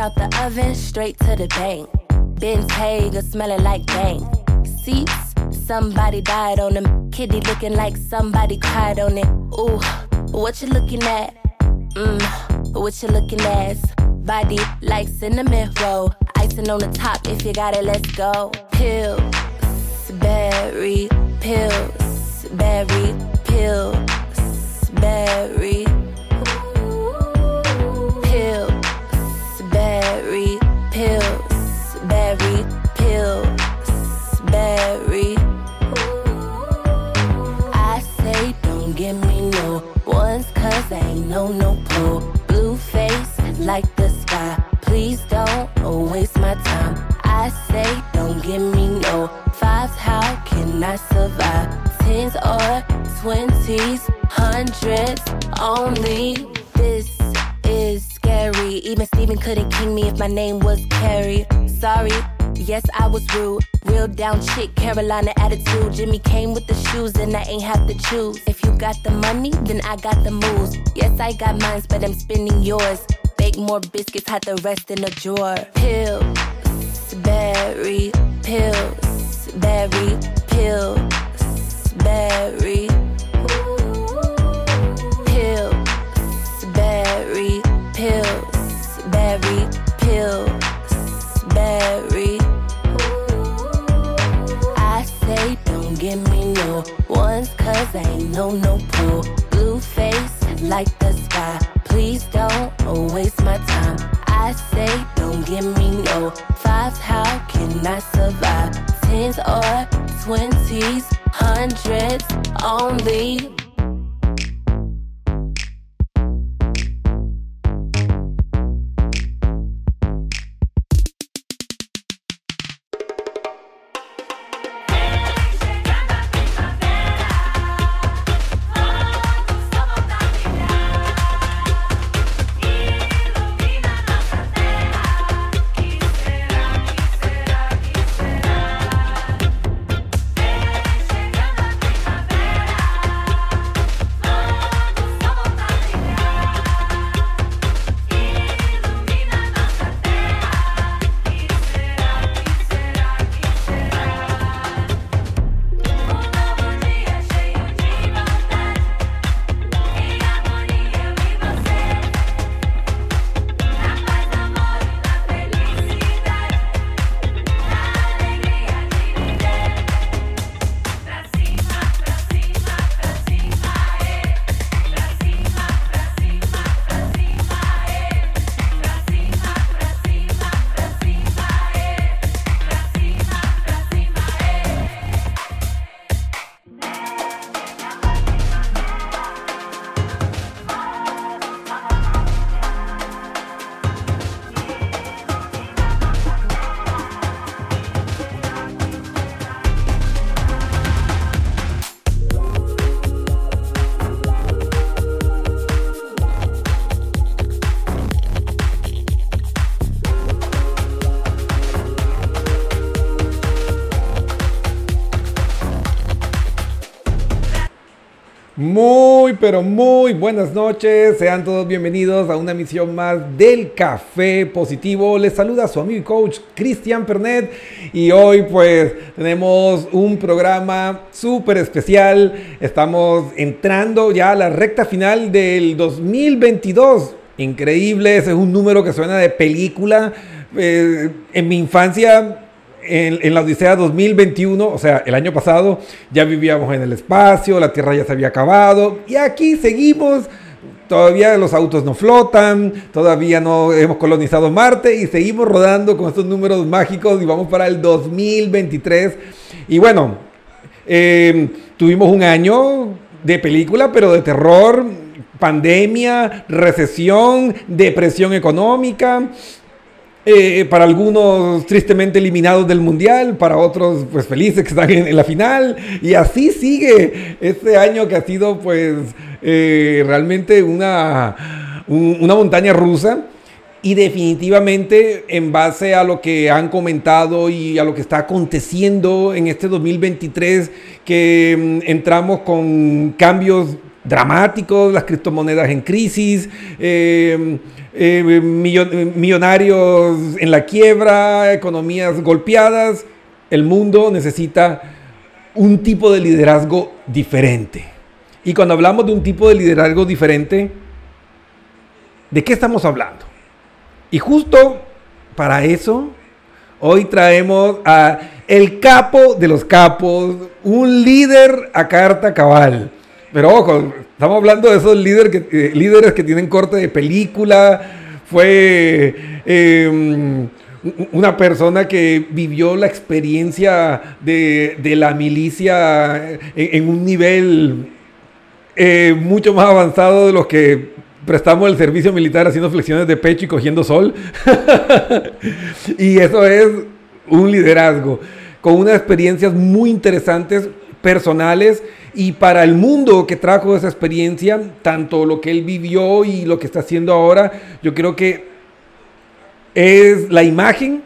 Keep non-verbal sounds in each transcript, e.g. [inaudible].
out the oven, straight to the bank. Bentayga smelling like dank. Seats, somebody died on them. Kitty looking like somebody cried on it. Ooh, what you looking at? Mmm, what you looking at? Body like cinnamon roll. Icing on the top, if you got it, let's go. Pills, berry, pills, berry, pills, berry. Like the sky. Please don't waste my time. I say don't give me no fives. How can I survive? Tens or twenties, hundreds only. This is scary. Even Steven couldn't king me if my name was Carrie. Sorry. Yes, I was rude. Real down chick, Carolina attitude. Jimmy came with the shoes, and I ain't have to choose. If you got the money, then I got the moves. Yes, I got mines, but I'm spending yours. Bake more biscuits, hide the rest in a drawer. Pills, berry, pills, berry, pills, berry. Pills, berry, pills, berry, pills, berry. I say don't give me no ones cause ain't no no pro. Blue face like the sky. Please don't waste my time. I say don't give me no fives. How can I survive? Tens or twenties, hundreds only. Pero muy buenas noches. Sean todos bienvenidos a una emisión más del Café Positivo. Les saluda su amigo y coach Cristian Pernet. Y hoy pues tenemos un programa súper especial. Estamos entrando ya a la recta final del 2022. Increíble, ese es un número que suena de película. Eh, en mi infancia en, la Odisea 2021, o sea, el año pasado, ya vivíamos en el espacio, la Tierra ya se había acabado, y aquí seguimos. Todavía los autos no flotan, todavía no hemos colonizado Marte y seguimos rodando con estos números mágicos y vamos para el 2023. Y bueno, eh, tuvimos un año de película, pero de terror, pandemia, recesión, depresión económica. Eh, para algunos tristemente eliminados del mundial, para otros pues felices que están en, la final. Y así sigue este año que ha sido pues eh, realmente una, una montaña rusa. Y definitivamente en base a lo que han comentado y a lo que está aconteciendo en este 2023 que mm, entramos con cambios dramáticos, las criptomonedas en crisis, em, em, millonarios en la quiebra, economías golpeadas. El mundo necesita un tipo de liderazgo diferente. Y cuando hablamos de un tipo de liderazgo diferente, ¿de qué estamos hablando? Y justo para eso, hoy traemos a el capo de los capos, un líder a carta cabal. Pero ojo, estamos hablando de esos líderes que, eh, líderes que tienen corte de película. Fue em, una persona que vivió la experiencia de, la milicia en, un nivel eh, mucho más avanzado de los que prestamos el servicio militar haciendo flexiones de pecho y cogiendo sol. [laughs] y eso es un liderazgo con unas experiencias muy interesantes personales y para el mundo que trajo esa experiencia, tanto lo que él vivió y lo que está haciendo ahora, yo creo que es la imagen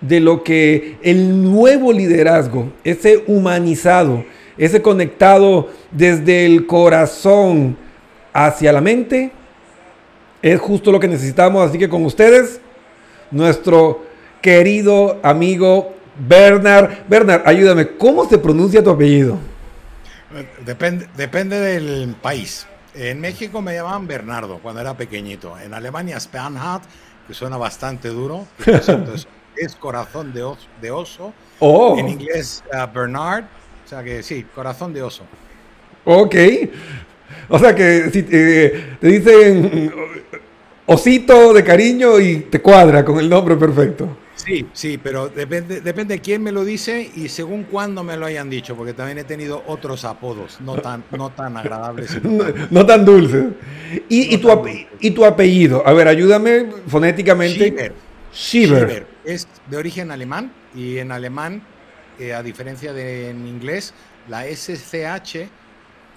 de lo que el nuevo liderazgo, ese humanizado, ese conectado desde el corazón hacia la mente, es justo lo que necesitamos. Así que con ustedes, nuestro querido amigo Bernard. Bernard, ayúdame, ¿cómo se pronuncia tu apellido? Depende, depende del país. En México me llamaban Bernardo cuando era pequeñito. En Alemania Spanhardt, que suena bastante duro. [laughs] es corazón de oso. De oso. Oh. En inglés uh, Bernard. O sea que sí, corazón de oso. Ok. O sea que si te dicen osito de cariño y te cuadra con el nombre perfecto. Sí, sí, pero depende, depende de quién me lo dice y según cuándo me lo hayan dicho, porque también he tenido otros apodos, no tan, no tan agradables. [laughs] No, tan dulces. ¿Y, tu ¿Y, tu apellido? A ver, ayúdame fonéticamente. Schieber. Es de origen alemán y en alemán, eh, a diferencia de en inglés, la SCH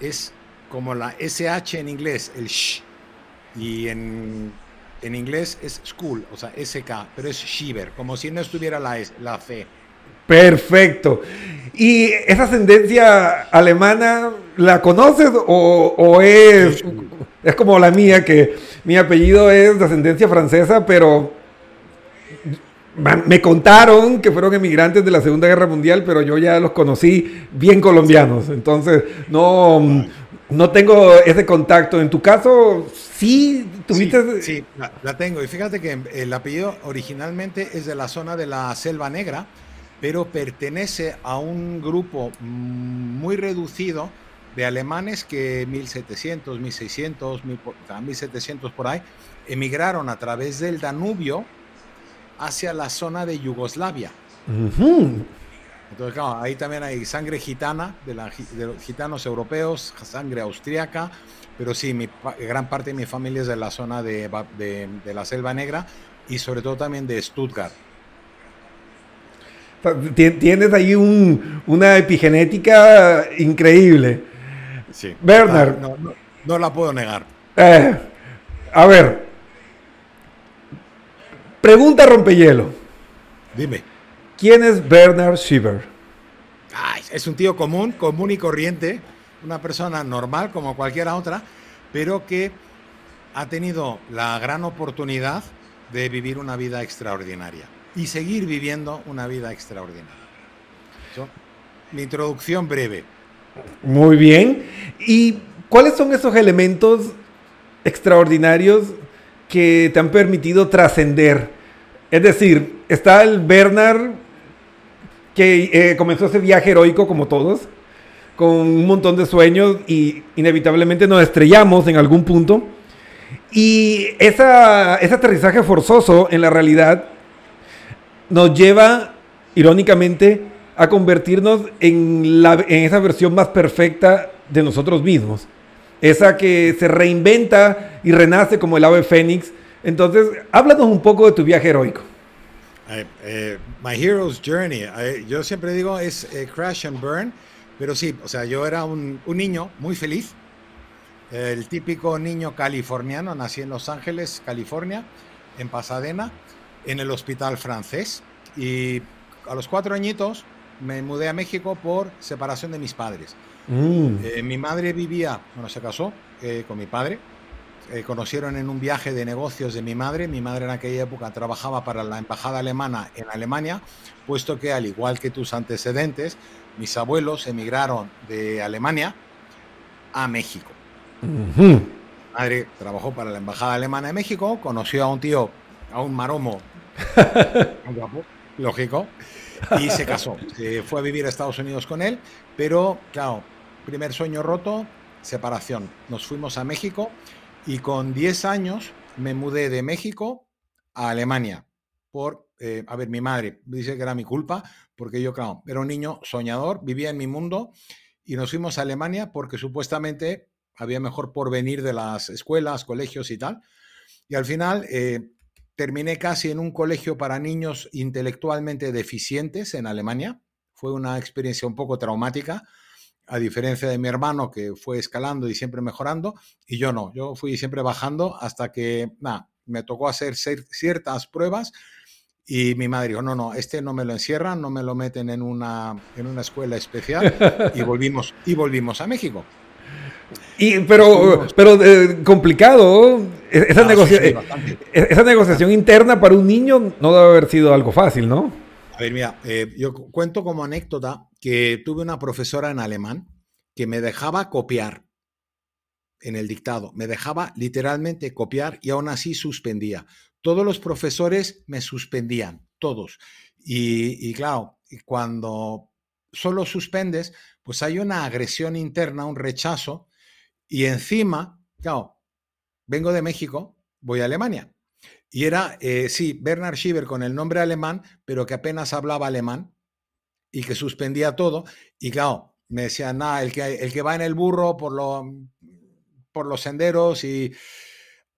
es como la SH en inglés, el sh. Y en en inglés es school, o sea, SK, pero es Shiver, como si no estuviera la, la C. Perfecto. ¿Y esa ascendencia alemana la conoces o, es, es como la mía, que mi apellido es de ascendencia francesa, pero me contaron que fueron emigrantes de la Segunda Guerra Mundial, pero yo ya los conocí bien colombianos. Entonces, no, no tengo ese contacto. En tu caso, sí tuviste. Sí, la, tengo. Y fíjate que el apellido originalmente es de la zona de la Selva Negra, pero pertenece a un grupo muy reducido de alemanes que 1700, 1600, 1700 por ahí emigraron a través del Danubio hacia la zona de Yugoslavia. Entonces, claro, ahí también hay sangre gitana, de, los gitanos europeos, sangre austríaca, pero sí, mi, gran parte de mi familia es de la zona de, la Selva Negra y sobre todo también de Stuttgart. Tienes ahí una epigenética increíble. Sí. Bernard. No, la puedo negar. Eh, a ver. Pregunta rompehielo. Dime. ¿Quién es Bernard Schieber? es un tío común, común y corriente, una persona normal como cualquiera otra, pero que ha tenido la gran oportunidad de vivir una vida extraordinaria y seguir viviendo una vida extraordinaria. mi introducción breve. Muy bien. ¿Y cuáles son esos elementos extraordinarios que te han permitido trascender? Es decir, está el Bernard que eh, comenzó ese viaje heroico como todos, con un montón de sueños y inevitablemente nos estrellamos en algún punto. Y ese aterrizaje forzoso en la realidad nos lleva, irónicamente, a convertirnos en, en esa versión más perfecta de nosotros mismos. Esa que se reinventa y renace como el ave fénix. Entonces, háblanos un poco de tu viaje heroico. Eh, my Hero's Journey, yo siempre digo es eh, Crash and Burn, pero sí, o sea, yo era un, niño muy feliz, el típico niño californiano, nací en Los Ángeles, California, en Pasadena, en el hospital francés, y a los cuatro añitos me mudé a México por separación de mis padres. Mm. Eh, mi madre vivía, bueno, se casó eh, con mi padre. Eh, conocieron en un viaje de negocios de mi madre. Mi madre en aquella época trabajaba para la embajada alemana en Alemania, puesto que al igual que tus antecedentes, mis abuelos emigraron de Alemania a México. Mi madre trabajó para la embajada alemana de México, conoció a un tío, a un maromo, [laughs] guapo, lógico, y se casó. Se fue a vivir a Estados Unidos con él, pero claro, primer sueño roto, separación. Nos fuimos a México y con 10 años me mudé de México a Alemania por, eh, a ver, mi madre dice que era mi culpa, porque yo, claro, era un niño soñador, vivía en mi mundo y nos fuimos a Alemania porque supuestamente había mejor porvenir de las escuelas, colegios y tal. Y al final eh, terminé casi en un colegio para niños intelectualmente deficientes en Alemania. Fue una experiencia un poco traumática, a diferencia de mi hermano que fue escalando y siempre mejorando, y yo no, yo fui siempre bajando hasta que, nada, me tocó hacer ciertas pruebas y mi madre dijo, no, no, este no me lo encierran, no me lo meten en una, en una escuela especial y [laughs] volvimos, y volvimos a México. Y, pero pero eh, complicado, e-, esa, ah, eh, e-, esa negociación interna para un niño no debe haber sido algo fácil, ¿no? A ver, mira, eh, yo cuento como anécdota que tuve una profesora en alemán que me dejaba copiar en el dictado, me dejaba literalmente copiar y aún así suspendía. Todos los profesores me suspendían, todos. Y, claro, cuando solo suspendes, pues hay una agresión interna, un rechazo, y encima, claro, vengo de México, voy a Alemania. Y era, eh, sí, Bernard Schieber con el nombre alemán, pero que apenas hablaba alemán y que suspendía todo. Y claro, me decían, nada, el que, el que va en el burro por, lo, por los senderos y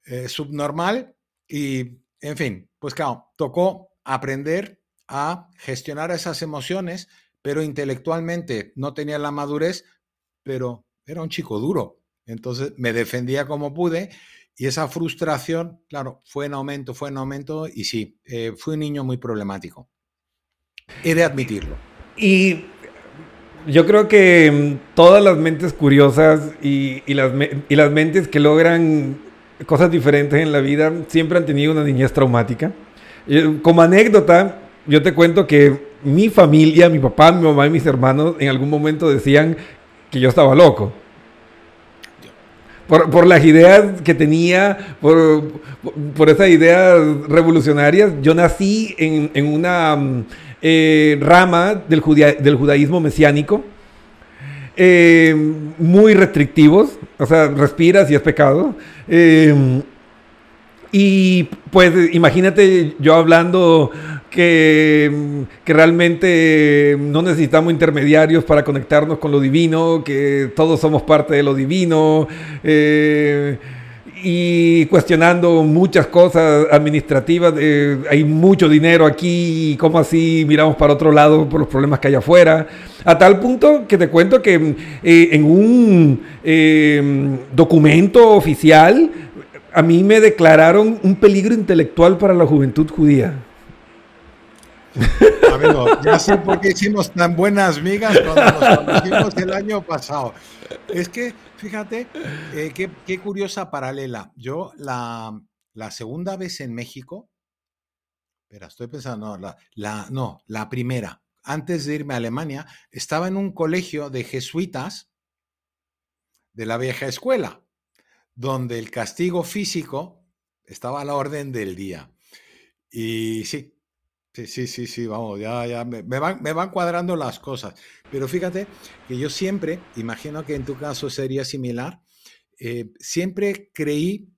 eh, subnormal. Y, en fin, pues claro, tocó aprender a gestionar esas emociones, pero intelectualmente no tenía la madurez, pero era un chico duro. Entonces me defendía como pude y esa frustración, claro, fue en aumento, fue en aumento y sí, eh, fui un niño muy problemático. He de admitirlo. Y yo creo que mm, todas las mentes curiosas y, las, y las mentes que logran cosas diferentes en la vida siempre han tenido una niñez traumática. Como anécdota, yo te cuento que mi familia, mi papá, mi mamá y mis hermanos en algún momento decían que yo estaba loco por, las ideas que tenía, por, por, esas ideas revolucionarias. Yo nací en, una mm, eh, rama del, del, judaísmo mesiánico, eh, muy restrictivos, o sea, respiras y es pecado. Eh, y pues imagínate yo hablando que, realmente no necesitamos intermediarios para conectarnos con lo divino, que todos somos parte de lo divino, eh, y cuestionando muchas cosas administrativas. hay mucho dinero aquí, y cómo así miramos para otro lado por los problemas que hay afuera. A tal punto que te cuento que eh, en un eh, documento oficial, a mí me declararon un peligro intelectual para la juventud judía. [laughs] Amigo, ya sé por qué hicimos tan buenas migas cuando nos conocimos el año pasado. Es que, fíjate, eh, qué, curiosa paralela. Yo la, segunda vez en México, espera, estoy pensando, no la, no, la primera, antes de irme a Alemania, estaba en un colegio de jesuitas de la vieja escuela donde el castigo físico estaba a la orden del día. Y sí, sí, sí, sí, sí, vamos, ya, ya me, van, me van cuadrando las cosas. Pero fíjate que yo siempre, imagino que en tu caso sería similar, eh, siempre creí,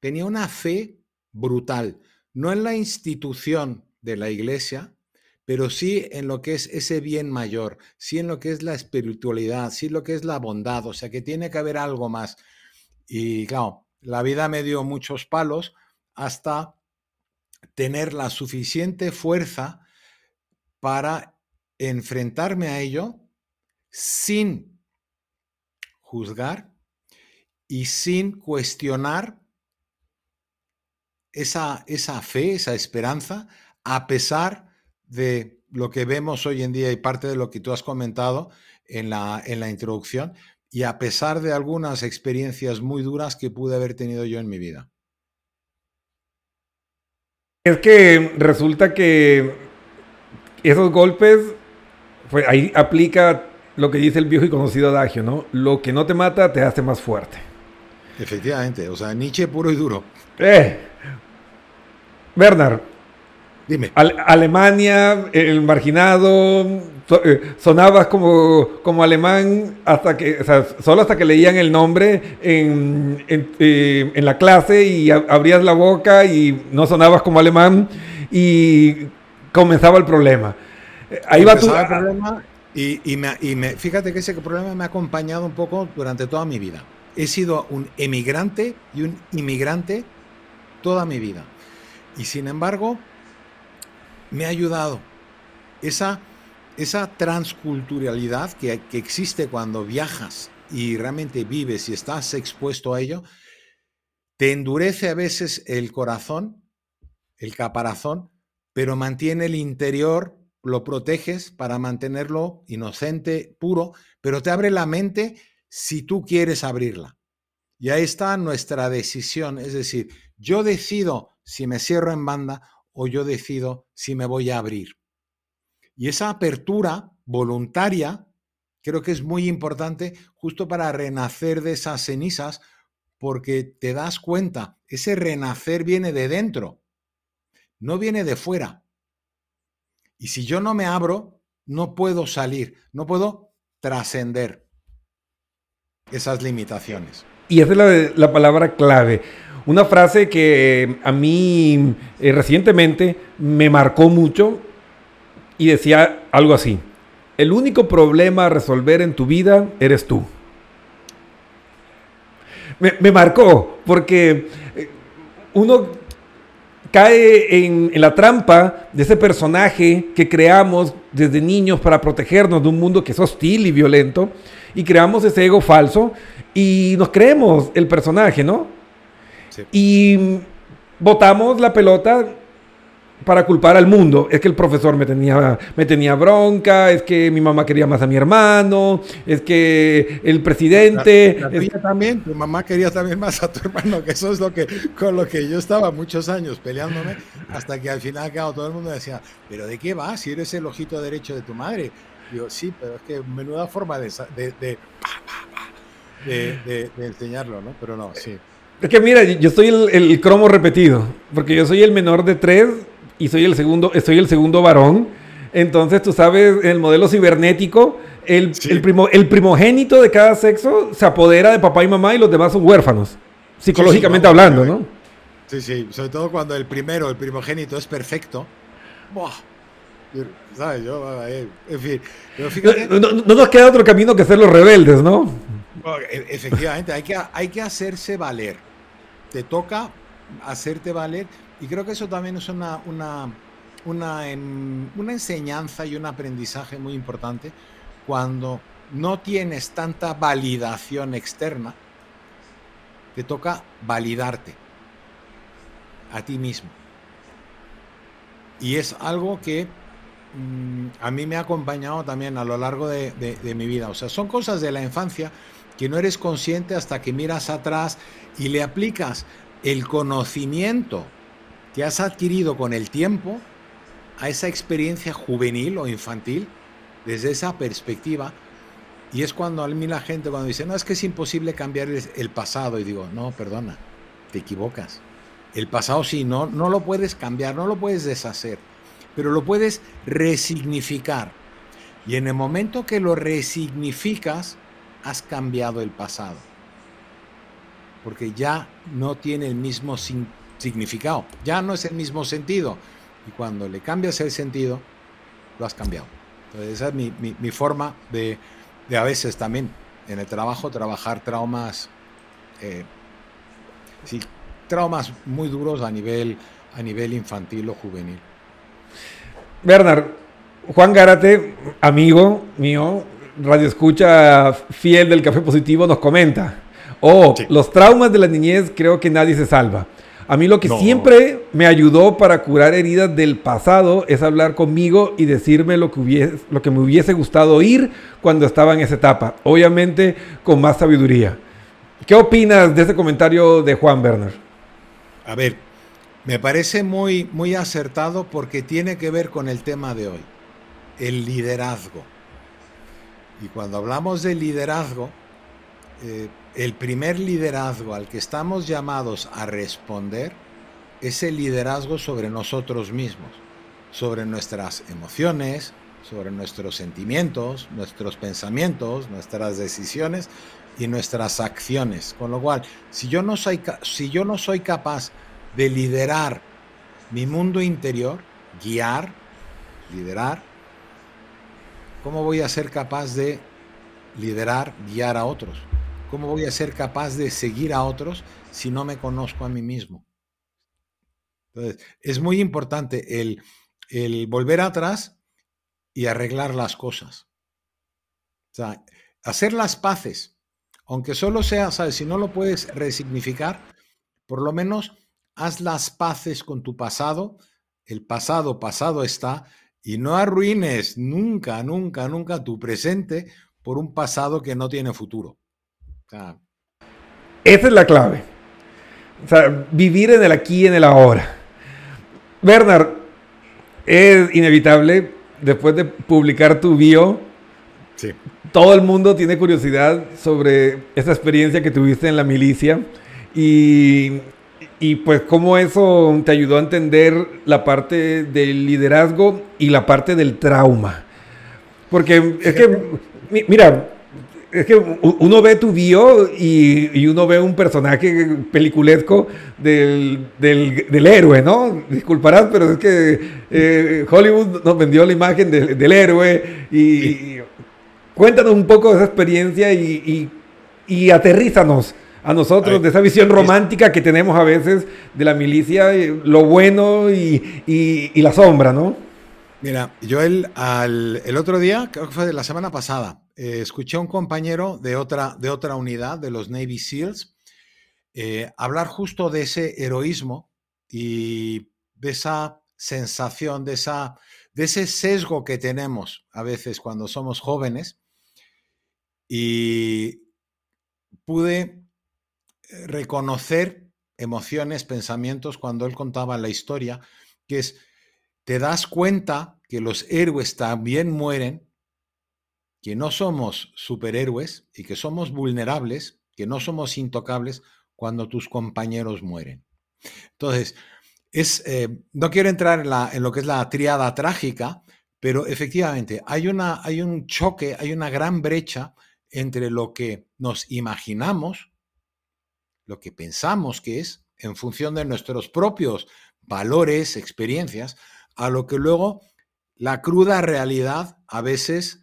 tenía una fe brutal, no en la institución de la iglesia, pero sí en lo que es ese bien mayor, sí en lo que es la espiritualidad, sí en lo que es la bondad, o sea que tiene que haber algo más. Y claro, la vida me dio muchos palos hasta tener la suficiente fuerza para enfrentarme a ello sin juzgar y sin cuestionar esa, esa fe, esa esperanza, a pesar de lo que vemos hoy en día y parte de lo que tú has comentado en la, en la introducción, y a pesar de algunas experiencias muy duras que pude haber tenido yo en mi vida. Es que resulta que esos golpes, pues ahí aplica lo que dice el viejo y conocido adagio, ¿no? Lo que no te mata te hace más fuerte. Efectivamente, o sea, Nietzsche puro y duro. Eh, Bernard, Dime. Alemania, el marginado, eh, sonabas como, como alemán hasta que, o sea, solo hasta que leían el nombre en, en, eh, en, la clase y abrías la boca y no sonabas como alemán y comenzaba el problema. Ahí va tu... El problema y, y, me, y me, fíjate que ese problema me ha acompañado un poco durante toda mi vida. He sido un emigrante y un inmigrante toda mi vida. Y sin embargo, me ha ayudado. Esa, esa transculturalidad que, que existe cuando viajas y realmente vives y estás expuesto a ello, te endurece a veces el corazón, el caparazón, pero mantiene el interior, lo proteges para mantenerlo inocente, puro, pero te abre la mente si tú quieres abrirla. Y ahí está nuestra decisión, es decir, yo decido si me cierro en banda o yo decido si me voy a abrir. Y esa apertura voluntaria creo que es muy importante justo para renacer de esas cenizas, porque te das cuenta, ese renacer viene de dentro, no viene de fuera. Y si yo no me abro, no puedo salir, no puedo trascender esas limitaciones. Y esa es la, la palabra clave. Una frase que a mí eh, recientemente me marcó mucho y decía algo así. El único problema a resolver en tu vida eres tú. Me, marcó porque eh, uno cae en, en, la trampa de ese personaje que creamos desde niños para protegernos de un mundo que es hostil y violento y creamos ese ego falso y nos creemos el personaje, ¿no? Y botamos la pelota para culpar al mundo. Es que el profesor me tenía, me tenía bronca, es que mi mamá quería más a mi hermano, es que el presidente... también, tu mamá quería también más a tu hermano, que eso es lo que, con lo que yo estaba muchos años peleándome, hasta que al final, claro, todo el mundo decía, pero ¿de qué vas si eres el ojito derecho de tu madre? Digo, sí, pero es que menuda forma de, de, de, de enseñarlo, ¿no? Pero no, sí. Es que mira, yo soy el, cromo repetido, porque yo soy el menor de tres y soy el segundo, soy el segundo varón. Entonces, tú sabes, en el modelo cibernético, el, primo, el primogénito de cada sexo se apodera de papá y mamá y los demás son huérfanos, psicológicamente hablando, ¿no? Sí, sí, sobre todo cuando el primero, el primogénito, es perfecto. ¿Sabes? Yo, eh, en fin. no, no, nos queda otro camino que ser los rebeldes, ¿no? E, efectivamente, hay que, hay que hacerse valer. Te toca hacerte valer y creo que eso también es una, una, una, una enseñanza y un aprendizaje muy importante cuando no tienes tanta validación externa, te toca validarte a ti mismo. Y es algo que mm, a mí me ha acompañado también a lo largo de, de, mi vida. O sea, son cosas de la infancia que no eres consciente hasta que miras atrás y le aplicas el conocimiento que has adquirido con el tiempo a esa experiencia juvenil o infantil desde esa perspectiva. Y es cuando a mí la gente cuando dice, no, es que es imposible cambiar el pasado. Y digo, no, perdona, te equivocas. El pasado sí, no, no lo puedes cambiar, no lo puedes deshacer, pero lo puedes resignificar. Y en el momento que lo resignificas, has cambiado el pasado. Porque ya no tiene el mismo significado, ya no es el mismo sentido. Y cuando le cambias el sentido, lo has cambiado. Entonces esa es mi, mi, forma de, de, a veces también en el trabajo trabajar traumas, eh, sí, traumas muy duros a nivel, a nivel infantil o juvenil. Bernard, Juan Gárate, amigo mío, radio escucha fiel del Café Positivo nos comenta, oh, los traumas de la niñez creo que nadie se salva. A mí lo que siempre me ayudó para curar heridas del pasado es hablar conmigo y decirme lo que, hubiese, lo que me hubiese gustado oír cuando estaba en esa etapa. Obviamente con más sabiduría. ¿Qué opinas de ese comentario de Juan Werner? A ver, me parece muy, muy acertado porque tiene que ver con el tema de hoy, el liderazgo. Y cuando hablamos de liderazgo, eh, el primer liderazgo al que estamos llamados a responder es el liderazgo sobre nosotros mismos, sobre nuestras emociones, sobre nuestros sentimientos, nuestros pensamientos, nuestras decisiones y nuestras acciones. Con lo cual, si yo no soy, si yo no soy capaz de liderar mi mundo interior, guiar, liderar, ¿cómo voy a ser capaz de liderar, guiar a otros? ¿Cómo voy a ser capaz de seguir a otros si no me conozco a mí mismo? Entonces, es muy importante el, volver atrás y arreglar las cosas. O sea, hacer las paces, aunque solo sea, ¿sabes? Si no lo puedes resignificar, por lo menos haz las paces con tu pasado. El pasado, pasado está, y no arruines nunca, nunca, nunca tu presente por un pasado que no tiene futuro. Esa es la clave. O sea, vivir en el aquí y en el ahora. Bernard, es inevitable, después de publicar tu bio, todo el mundo tiene curiosidad sobre esa experiencia que tuviste en la milicia y, y pues cómo eso te ayudó a entender la parte del liderazgo y la parte del trauma. Porque es que, mira, es que uno ve tu bio y, uno ve un personaje peliculesco del, héroe, ¿no? Disculparás, pero es que eh, Hollywood nos vendió la imagen del héroe y, cuéntanos un poco de esa experiencia y, y aterrízanos a nosotros de esa visión romántica que tenemos a veces de la milicia, eh, lo bueno y, la sombra, ¿no? Mira, yo el, el otro día, creo que fue de la semana pasada, eh, escuché a un compañero de otra, de otra unidad, de los Navy SEALs, eh, hablar justo de ese heroísmo y de esa sensación, de, esa, de ese sesgo que tenemos a veces cuando somos jóvenes. Y pude reconocer emociones, pensamientos cuando él contaba la historia, que es, te das cuenta que los héroes también mueren que no somos superhéroes y que somos vulnerables, que no somos intocables cuando tus compañeros mueren. Entonces, es, eh, no quiero entrar en, la, en, lo que es la triada trágica, pero efectivamente hay, una, hay un choque, hay una gran brecha entre lo que nos imaginamos, lo que pensamos que es, en función de nuestros propios valores, experiencias, a lo que luego la cruda realidad a veces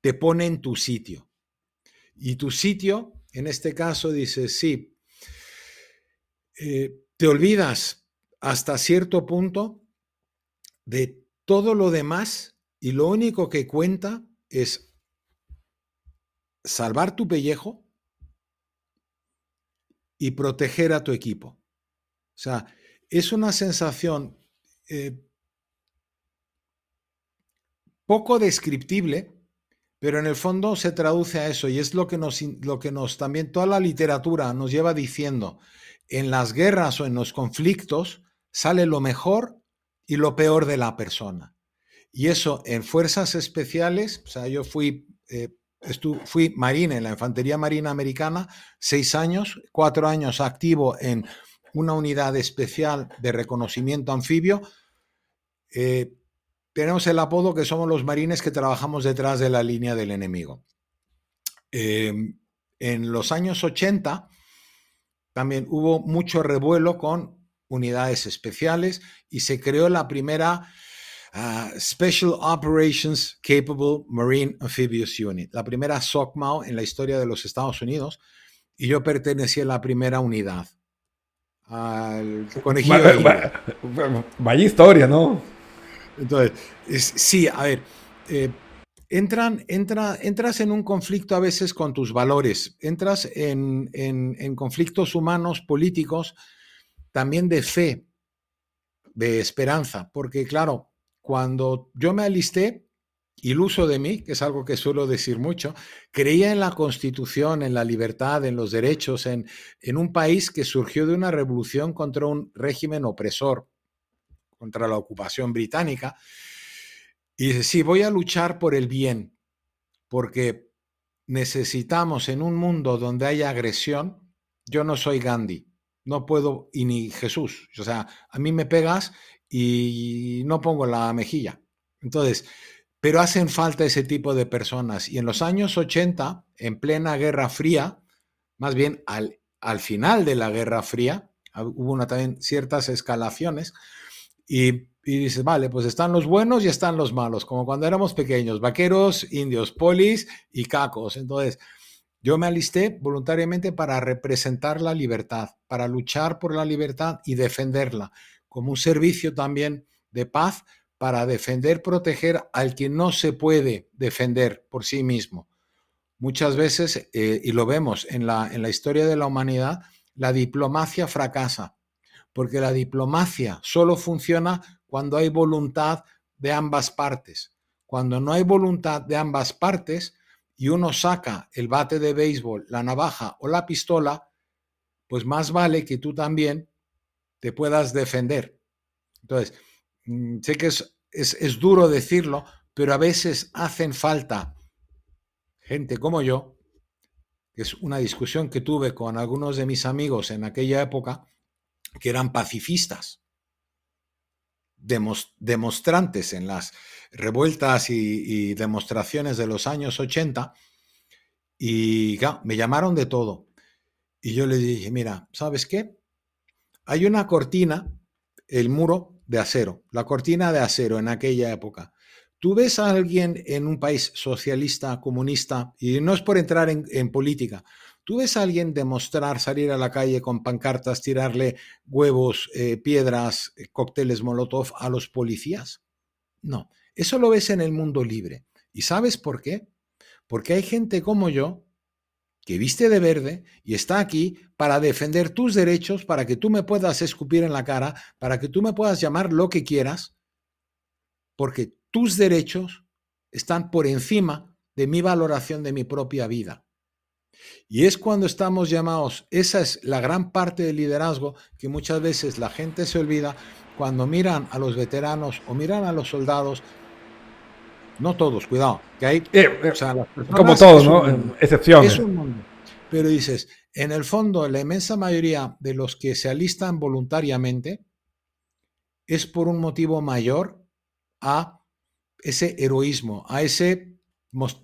te pone en tu sitio. Y tu sitio, en este caso, dice, sí, eh, te olvidas hasta cierto punto de todo lo demás y lo único que cuenta es salvar tu pellejo y proteger a tu equipo. O sea, es una sensación eh, poco descriptible, pero en el fondo se traduce a eso y es lo que nos, lo que nos también toda la literatura nos lleva diciendo. En las guerras o en los conflictos sale lo mejor y lo peor de la persona. Y eso en fuerzas especiales, o sea, yo fui, eh, fui marina en la Infantería Marina Americana, seis años, cuatro años activo en una unidad especial de reconocimiento anfibio. Eh, tenemos el apodo que somos los marines que trabajamos detrás de la línea del enemigo. Em, en los años 80 también hubo mucho revuelo con unidades especiales y se creó la primera ah, Special Operations Capable Marine Amphibious Unit, la primera SOCMAO en la historia de los Estados Unidos, y yo pertenecía a la primera unidad. Al conejillo. vaya historia, ¿no? Entonces, sí, a ver, eh, entran, entra, entras en un conflicto a veces con tus valores, entras en, conflictos humanos, políticos, también de fe, de esperanza, porque claro, cuando yo me alisté, iluso de mí, que es algo que suelo decir mucho, creía en la constitución, en la libertad, en los derechos, en, en un país que surgió de una revolución contra un régimen opresor, contra la ocupación británica. Y dice, sí, voy a luchar por el bien, porque necesitamos en un mundo donde haya agresión, yo no soy Gandhi, no puedo, y ni Jesús, o sea, a mí me pegas y no pongo la mejilla. Entonces, pero hacen falta ese tipo de personas. Y en los años 80, en plena Guerra Fría, más bien al, al final de la Guerra Fría, hubo una, también ciertas escalaciones, y, y dices, vale, pues están los buenos y están los malos, como cuando éramos pequeños, vaqueros, indios, polis y cacos. Entonces, yo me alisté voluntariamente para representar la libertad, para luchar por la libertad y defenderla, como un servicio también de paz para defender, proteger al que no se puede defender por sí mismo. Muchas veces, eh, y lo vemos en la, en la historia de la humanidad, la diplomacia fracasa, porque la diplomacia solo funciona cuando hay voluntad de ambas partes. Cuando no hay voluntad de ambas partes y uno saca el bate de béisbol, la navaja o la pistola, pues más vale que tú también te puedas defender. Entonces, Mm, sé que es, es, duro decirlo, pero a veces hacen falta gente como yo, que es una discusión que tuve con algunos de mis amigos en aquella época, que eran pacifistas, demonstrantes en las revueltas y, demostraciones de los años 80, y me llamaron de todo. Y yo les dije, mira, ¿sabes qué? Hay una cortina, el muro de acero, la cortina de acero en aquella época. Tú ves a alguien en un país socialista, comunista, y no es por entrar en, política, tú ves a alguien demostrar, salir a la calle con pancartas, tirarle huevos, eh, piedras, eh, cócteles molotov a los policías. No, eso lo ves en el mundo libre. ¿Y sabes por qué? Porque hay gente como yo que viste de verde y está aquí para defender tus derechos, para que tú me puedas escupir en la cara, para que tú me puedas llamar lo que quieras, porque tus derechos están por encima de mi valoración de mi propia vida. Y es cuando estamos llamados, esa es la gran parte del liderazgo que muchas veces la gente se olvida cuando miran a los veteranos o miran a los soldados no todos, cuidado, que hay... Eh, eh, como todos, ¿no? Excepciones. Es un mundo. Pero dices, en el fondo, la inmensa mayoría de los que se alistan voluntariamente es por un motivo mayor a ese heroísmo, a ese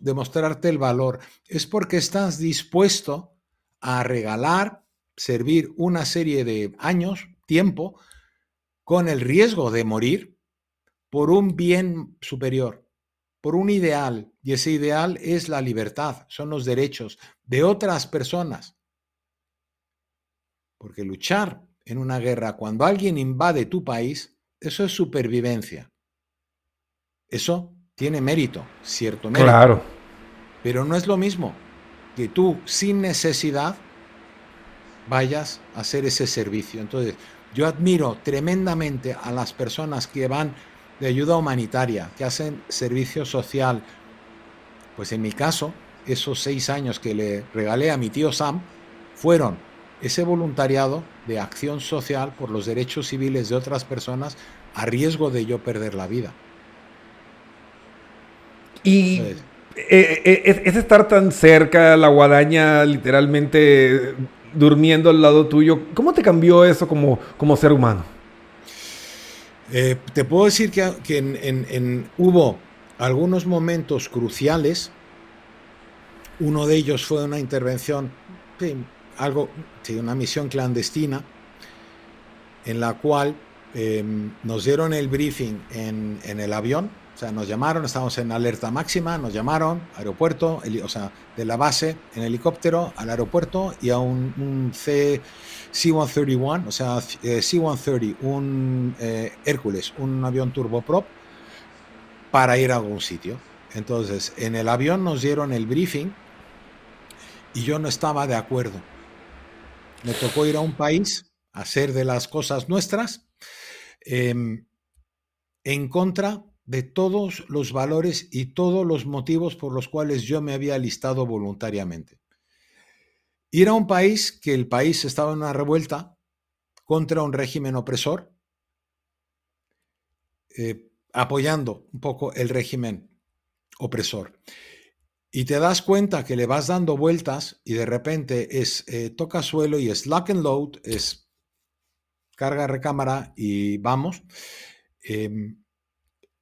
demostrarte el valor. Es porque estás dispuesto a regalar, servir una serie de años, tiempo, con el riesgo de morir por un bien superior por un ideal, y ese ideal es la libertad, son los derechos de otras personas. Porque luchar en una guerra cuando alguien invade tu país, eso es supervivencia. Eso tiene mérito, cierto mérito. Claro. Pero no es lo mismo que tú sin necesidad vayas a hacer ese servicio. Entonces, yo admiro tremendamente a las personas que van de ayuda humanitaria, que hacen servicio social. Pues en mi caso, esos seis años que le regalé a mi tío Sam fueron ese voluntariado de acción social por los derechos civiles de otras personas a riesgo de yo perder la vida. Y eh, eh, es, estar tan cerca, la guadaña literalmente durmiendo al lado tuyo, ¿cómo te cambió eso como, como ser humano? Eh, te puedo decir que, en, hubo algunos momentos cruciales. Uno de ellos fue una intervención, algo, una misión clandestina, en la cual em, nos dieron el briefing en, el avión. Sea, nos llamaron, estábamos en alerta máxima, nos llamaron, aeropuerto, o sea, de la base en helicóptero al aeropuerto y a un, un C C-131, o sea, eh, C-130, un eh, Hércules, un avión turboprop, para ir a algún sitio. Entonces, en el avión nos dieron el briefing y yo no estaba de acuerdo. Me tocó ir a un país hacer de las cosas nuestras, em, en contra de todos los valores y todos los motivos por los cuales yo me había listado voluntariamente. Ir a un país que el país estaba en una revuelta contra un régimen opresor, eh, apoyando un poco el régimen opresor. Y te das cuenta que le vas dando vueltas y de repente es eh, toca suelo y es lock and load, es carga recámara y vamos. Em,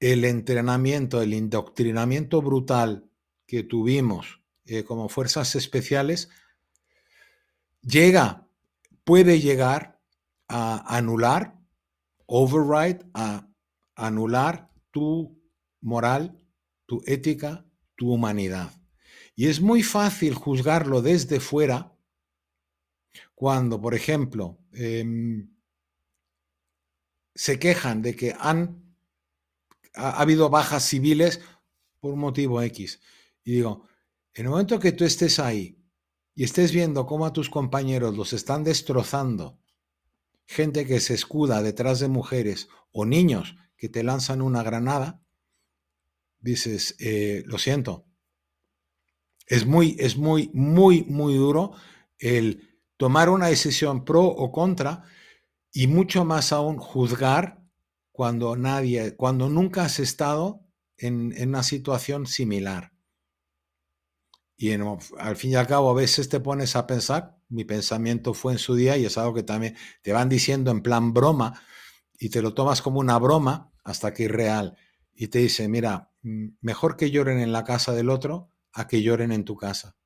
el entrenamiento, el indoctrinamiento brutal que tuvimos eh, como fuerzas especiales llega, puede llegar a anular, override, a anular tu moral, tu ética, tu humanidad. Y es muy fácil juzgarlo desde fuera cuando, por ejemplo, em, se quejan de que han ha, habido bajas civiles por un motivo X. Y digo, en el momento que tú estés ahí y estés viendo cómo a tus compañeros los están destrozando, gente que se escuda detrás de mujeres o niños que te lanzan una granada, dices, eh, lo siento. Es muy, es muy, muy, muy duro el tomar una decisión pro o contra y mucho más aún juzgar cuando nadie, cuando nunca has estado en, una situación similar. Y al fin y al cabo a veces te pones a pensar, mi pensamiento fue en su día y es algo que también te van diciendo en plan broma y te lo tomas como una broma hasta que es real. Y te dice, mira, mm, mejor que lloren en la casa del otro a que lloren en tu casa.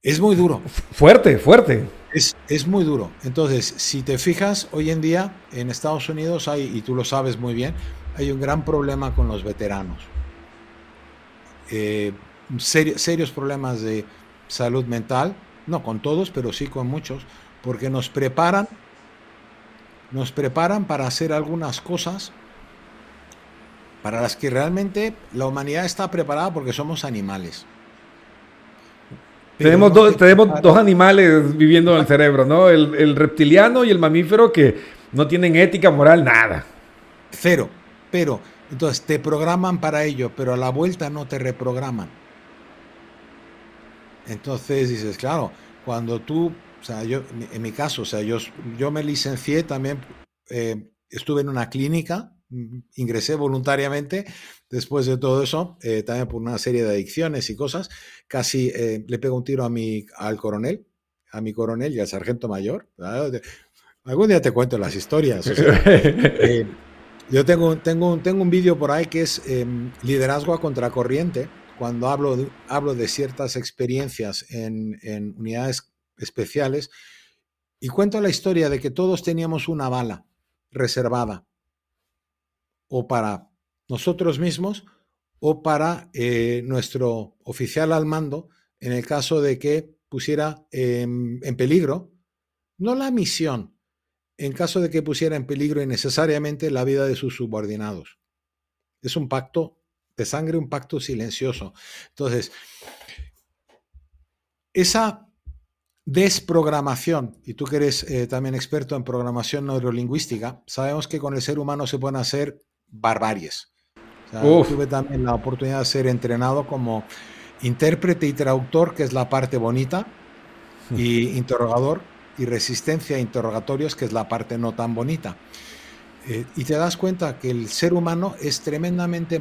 Es muy duro. Fuerte, fuerte. Es, muy duro. Entonces, si te fijas, hoy en día en Estados Unidos hay, y tú lo sabes muy bien, hay un gran problema con los veteranos. Eh, serios problemas de salud mental, no con todos, pero sí con muchos, porque nos preparan, nos preparan para hacer algunas cosas para las que realmente la humanidad está preparada porque somos animales. Tenemos, tenemos dos animales viviendo en el cerebro, ¿no? El, reptiliano y el mamífero que no tienen ética, moral, nada. Cero. Pero, entonces, te programan para ello, pero a la vuelta no te reprograman. Entonces dices, claro, cuando tú, o sea, yo, en mi caso, o sea, yo, yo me licencié también, eh, estuve en una clínica ingresé voluntariamente después de todo eso, eh, también por una serie de adicciones y cosas, casi eh, le pego un tiro a mi, al coronel, a mi coronel y al sargento mayor. Algún día te cuento las historias. [laughs] Eh, yo tengo, tengo, tengo un vídeo por ahí que es em, liderazgo a contracorriente, cuando hablo de, hablo de ciertas experiencias en, en unidades especiales y cuento la historia de que todos teníamos una bala reservada o para nosotros mismos o para eh, nuestro oficial al mando en el caso de que pusiera en peligro, no la misión, en caso de que pusiera en peligro innecesariamente la vida de sus subordinados. Es un pacto de sangre, un pacto silencioso. Entonces, esa desprogramación, y tú que eres eh, también experto en programación neurolingüística, sabemos que con el ser humano se pueden hacer barbaries. tuve también la oportunidad de ser entrenado como intérprete y traductor, que es la parte bonita, y interrogador y resistencia a interrogatorios, que es la parte no tan bonita. Eh, y te das cuenta que el ser humano es tremendamente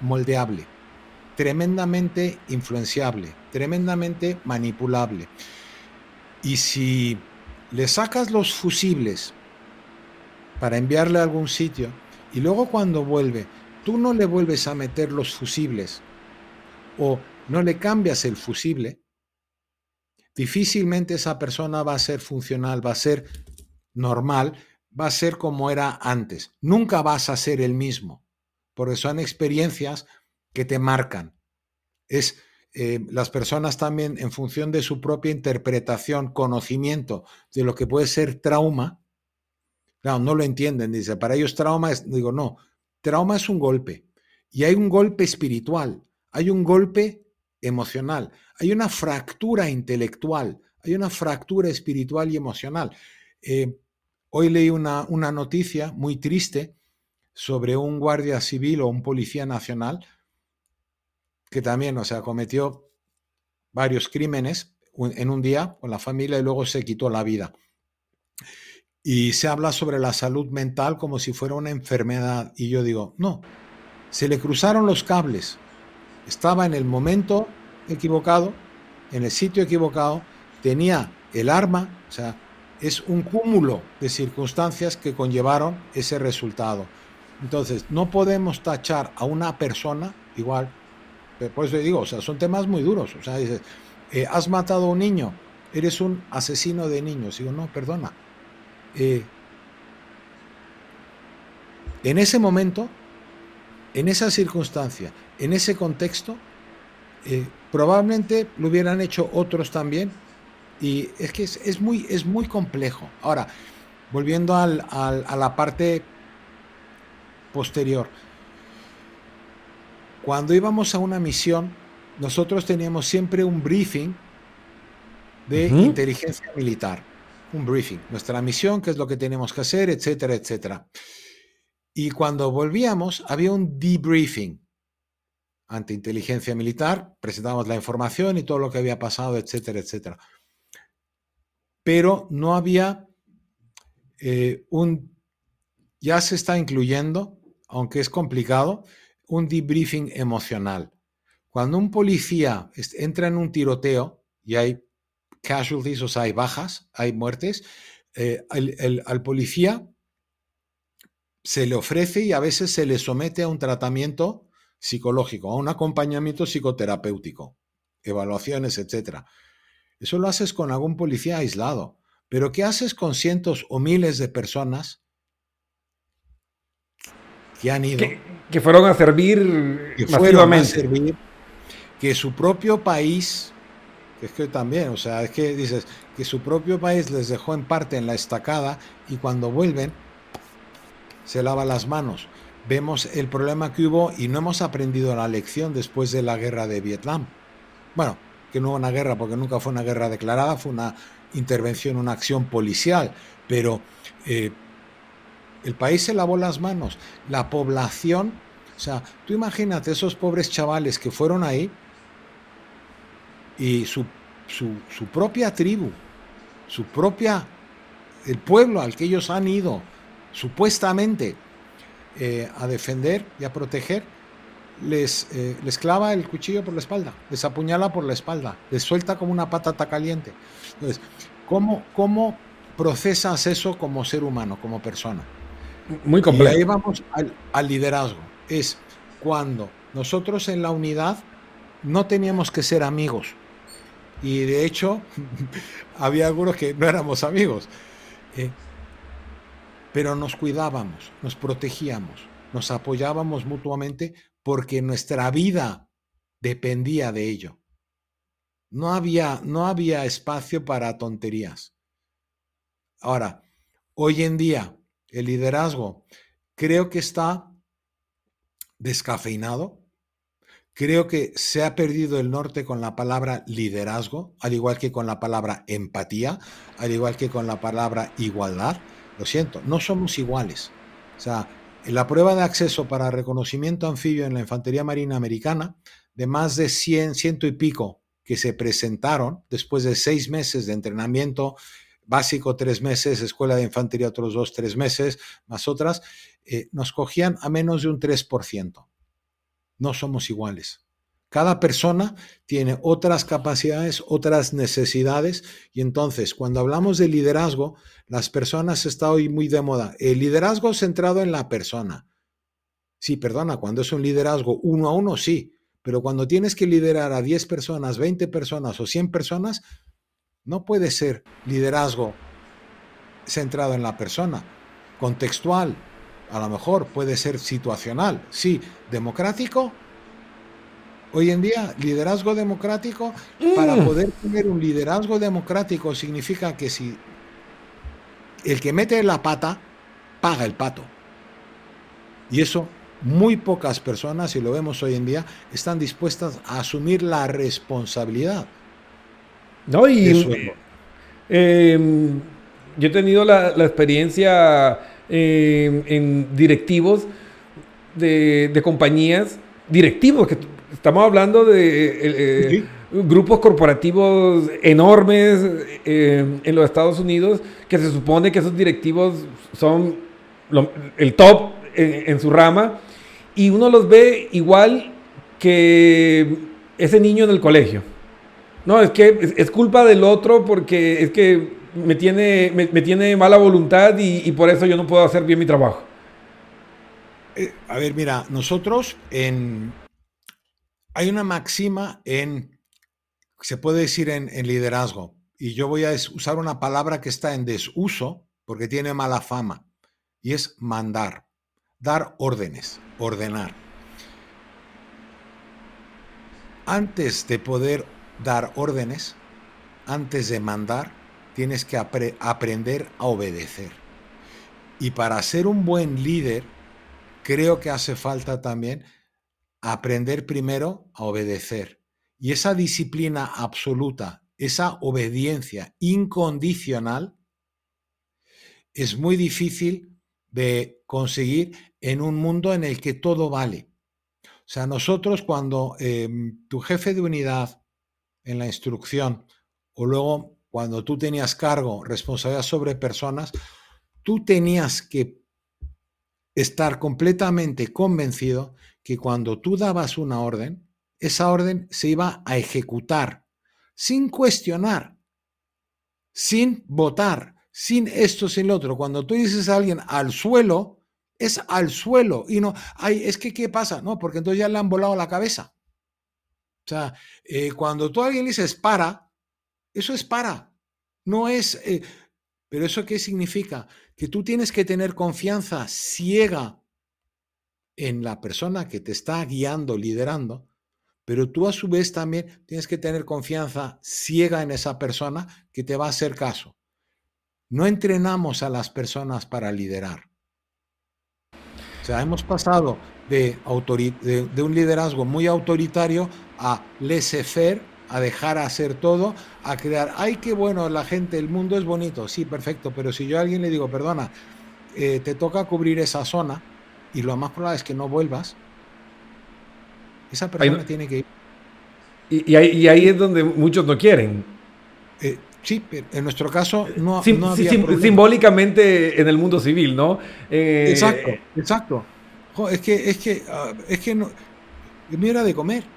moldeable, tremendamente influenciable, tremendamente manipulable. Y si le sacas los fusibles para enviarle a algún sitio, y luego cuando vuelve, tú no le vuelves a meter los fusibles o no le cambias el fusible, difícilmente esa persona va a ser funcional, va a ser normal, va a ser como era antes. Nunca vas a ser el mismo, porque son experiencias que te marcan. Es eh, las personas también, en función de su propia interpretación, conocimiento de lo que puede ser trauma, no lo entienden. Dice, para ellos trauma es, digo, no, trauma es un golpe. Y hay un golpe espiritual, hay un golpe emocional, hay una fractura intelectual, hay una fractura espiritual y emocional. Eh, hoy leí una, una noticia muy triste sobre un guardia civil o un policía nacional que también, o sea, cometió varios crímenes en un día con la familia y luego se quitó la vida. Y se habla sobre la salud mental como si fuera una enfermedad. Y yo digo, no, se le cruzaron los cables. Estaba en el momento equivocado, en el sitio equivocado, tenía el arma, o sea, es un cúmulo de circunstancias que conllevaron ese resultado. Entonces, no podemos tachar a una persona igual. Por eso digo, o sea, son temas muy duros. O sea, dices, eh, has matado a un niño, eres un asesino de niños. Digo, no, perdona. Eh, en ese momento, en esa circunstancia, en ese contexto, eh, probablemente lo hubieran hecho otros también. Y es que es, muy, es muy complejo. Ahora, volviendo a la parte posterior. Cuando íbamos a una misión, nosotros teníamos siempre un briefing de inteligencia militar. Un briefing. Nuestra misión, qué es lo que tenemos que hacer, etcétera, etcétera. Y cuando volvíamos, había un debriefing ante inteligencia militar, presentábamos la información y todo lo que había pasado, etcétera, etcétera. Pero no había eh, un, ya se está incluyendo aunque es complicado, un debriefing emocional. Cuando un policía entra en un tiroteo y hay casualties, o sea, hay bajas, hay muertes, eh, al policía se le ofrece y a veces se le somete a un tratamiento psicológico, a un acompañamiento psicoterapéutico, evaluaciones, etc. Eso lo haces con algún policía aislado. Pero ¿qué haces con cientos o miles de personas que han ido. Que, fueron a servir que fueron a servir, que su propio país, es que también, o sea, es que dices, que su propio país les dejó en parte en la estacada y cuando vuelven se lava las manos. Vemos el problema que hubo y no hemos aprendido la lección después de la guerra de Vietnam. Bueno, que no hubo una guerra porque nunca fue una guerra declarada, fue una intervención, una acción policial, pero eh, el país se lavó las manos. La población, o sea, tú imagínate esos pobres chavales que fueron ahí y su, propia tribu, su propia, el pueblo al que ellos han ido supuestamente eh, a defender y a proteger, les, eh, les clava el cuchillo por la espalda, les apuñala por la espalda, les suelta como una patata caliente. Entonces, ¿cómo, cómo procesas eso como ser humano, como persona? Muy complejo. Y ahí vamos al, liderazgo. Es cuando nosotros en la unidad no teníamos que ser amigos. Y de hecho, [laughs] había algunos que no éramos amigos. Eh, pero nos cuidábamos, nos protegíamos, nos apoyábamos mutuamente porque nuestra vida dependía de ello. No había, no había espacio para tonterías. Ahora, hoy en día, el liderazgo, creo que está descafeinado. Creo que se ha perdido el norte con la palabra liderazgo, al igual que con la palabra empatía, al igual que con la palabra igualdad. Lo siento, no somos iguales. O sea, la prueba de acceso para reconocimiento anfibio en la Infantería Marina Americana, de más de 100, ciento y pico que se presentaron después de seis meses de entrenamiento básico tres meses, escuela de infantería otros dos, tres meses, más otras, eh, nos cogían a menos de un 3%. No somos iguales. Cada persona tiene otras capacidades, otras necesidades y entonces cuando hablamos de liderazgo, las personas está hoy muy de moda. El liderazgo centrado en la persona. Sí, perdona, cuando es un liderazgo uno a uno, sí, pero cuando tienes que liderar a 10 personas, 20 personas o 100 personas, no puede ser liderazgo centrado en la persona, contextual, a lo mejor puede ser situacional, sí, democrático. Hoy en día, liderazgo democrático, para mm. poder tener un liderazgo democrático significa que si el que mete la pata, paga el pato. Y eso muy pocas personas, y lo vemos hoy en día, están dispuestas a asumir la responsabilidad. ¿no? Y, Em, yo he tenido la, experiencia em, en directivos de, compañías, directivos, que estamos hablando de eh, eh, grupos corporativos enormes em, en los Estados Unidos, que se supone que esos directivos son el top en su rama, y uno los ve igual que ese niño en el colegio. No, es que es, culpa del otro porque es que me tiene, me, tiene mala voluntad y, por eso yo no puedo hacer bien mi trabajo. Eh, a ver, mira, nosotros en... Hay una máxima en, se puede decir en, en liderazgo, y yo voy a usar una palabra que está en desuso porque tiene mala fama, y es mandar, dar órdenes, ordenar. Antes de poder dar órdenes, antes de mandar, tienes que aprender a obedecer. Y para ser un buen líder, creo que hace falta también aprender primero a obedecer. Y esa disciplina absoluta, esa obediencia incondicional, es muy difícil de conseguir en un mundo en el que todo vale. O sea, nosotros cuando em, tu jefe de unidad en la instrucción o luego cuando tú tenías cargo, responsabilidad sobre personas, tú tenías que estar completamente convencido que cuando tú dabas una orden, esa orden se iba a ejecutar sin cuestionar, sin votar, sin esto, sin lo otro. Cuando tú dices a alguien al suelo, es al suelo y no, ay, es que, ¿qué pasa? No, porque entonces ya le han volado la cabeza. O sea, eh, cuando tú a alguien le dices para, eso es para. No es... Eh, pero eso qué significa? Que tú tienes que tener confianza ciega en la persona que te está guiando, liderando, pero tú a su vez también tienes que tener confianza ciega en esa persona que te va a hacer caso. No entrenamos a las personas para liderar. O sea, hemos pasado de, de un liderazgo muy autoritario a laissez-faire, a dejar hacer todo, a crear, ay, qué bueno, la gente, el mundo es bonito, sí, perfecto, pero si yo a alguien le digo, perdona, eh, te toca cubrir esa zona y lo más probable es que no vuelvas, esa persona tiene que ir. Y, ahí, es donde muchos no quieren. Eh, sí, pero en nuestro caso no, Simbólicamente en el mundo civil, ¿no? Eh, exacto, exacto. Es que, es que, ah, es que no, mira de comer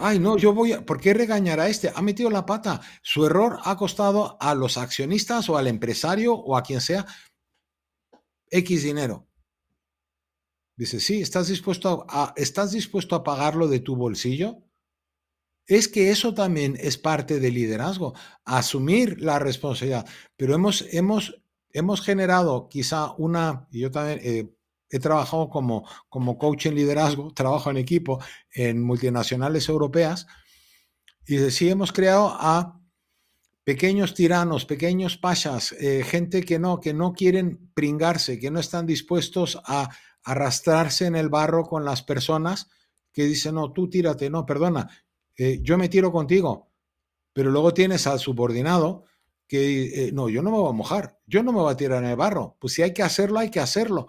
ay, no, yo voy a, ¿por qué regañar a este? Ha metido la pata. Su error ha costado a los accionistas o al empresario o a quien sea X dinero. Dice, sí, ¿estás dispuesto a, ¿estás dispuesto a pagarlo de tu bolsillo? Es que eso también es parte del liderazgo, asumir la responsabilidad. Pero hemos, hemos, hemos generado quizá una, y yo también, eh, he trabajado como, como coach en liderazgo, trabajo en equipo en multinacionales europeas y sí hemos creado a pequeños tiranos, pequeños pashas, eh, gente que no, que no quieren pringarse, que no están dispuestos a arrastrarse en el barro con las personas que dicen, no, tú tírate, no, perdona, eh, yo me tiro contigo, pero luego tienes al subordinado que, eh, no, yo no me voy a mojar, yo no me voy a tirar en el barro, pues si hay que hacerlo, hay que hacerlo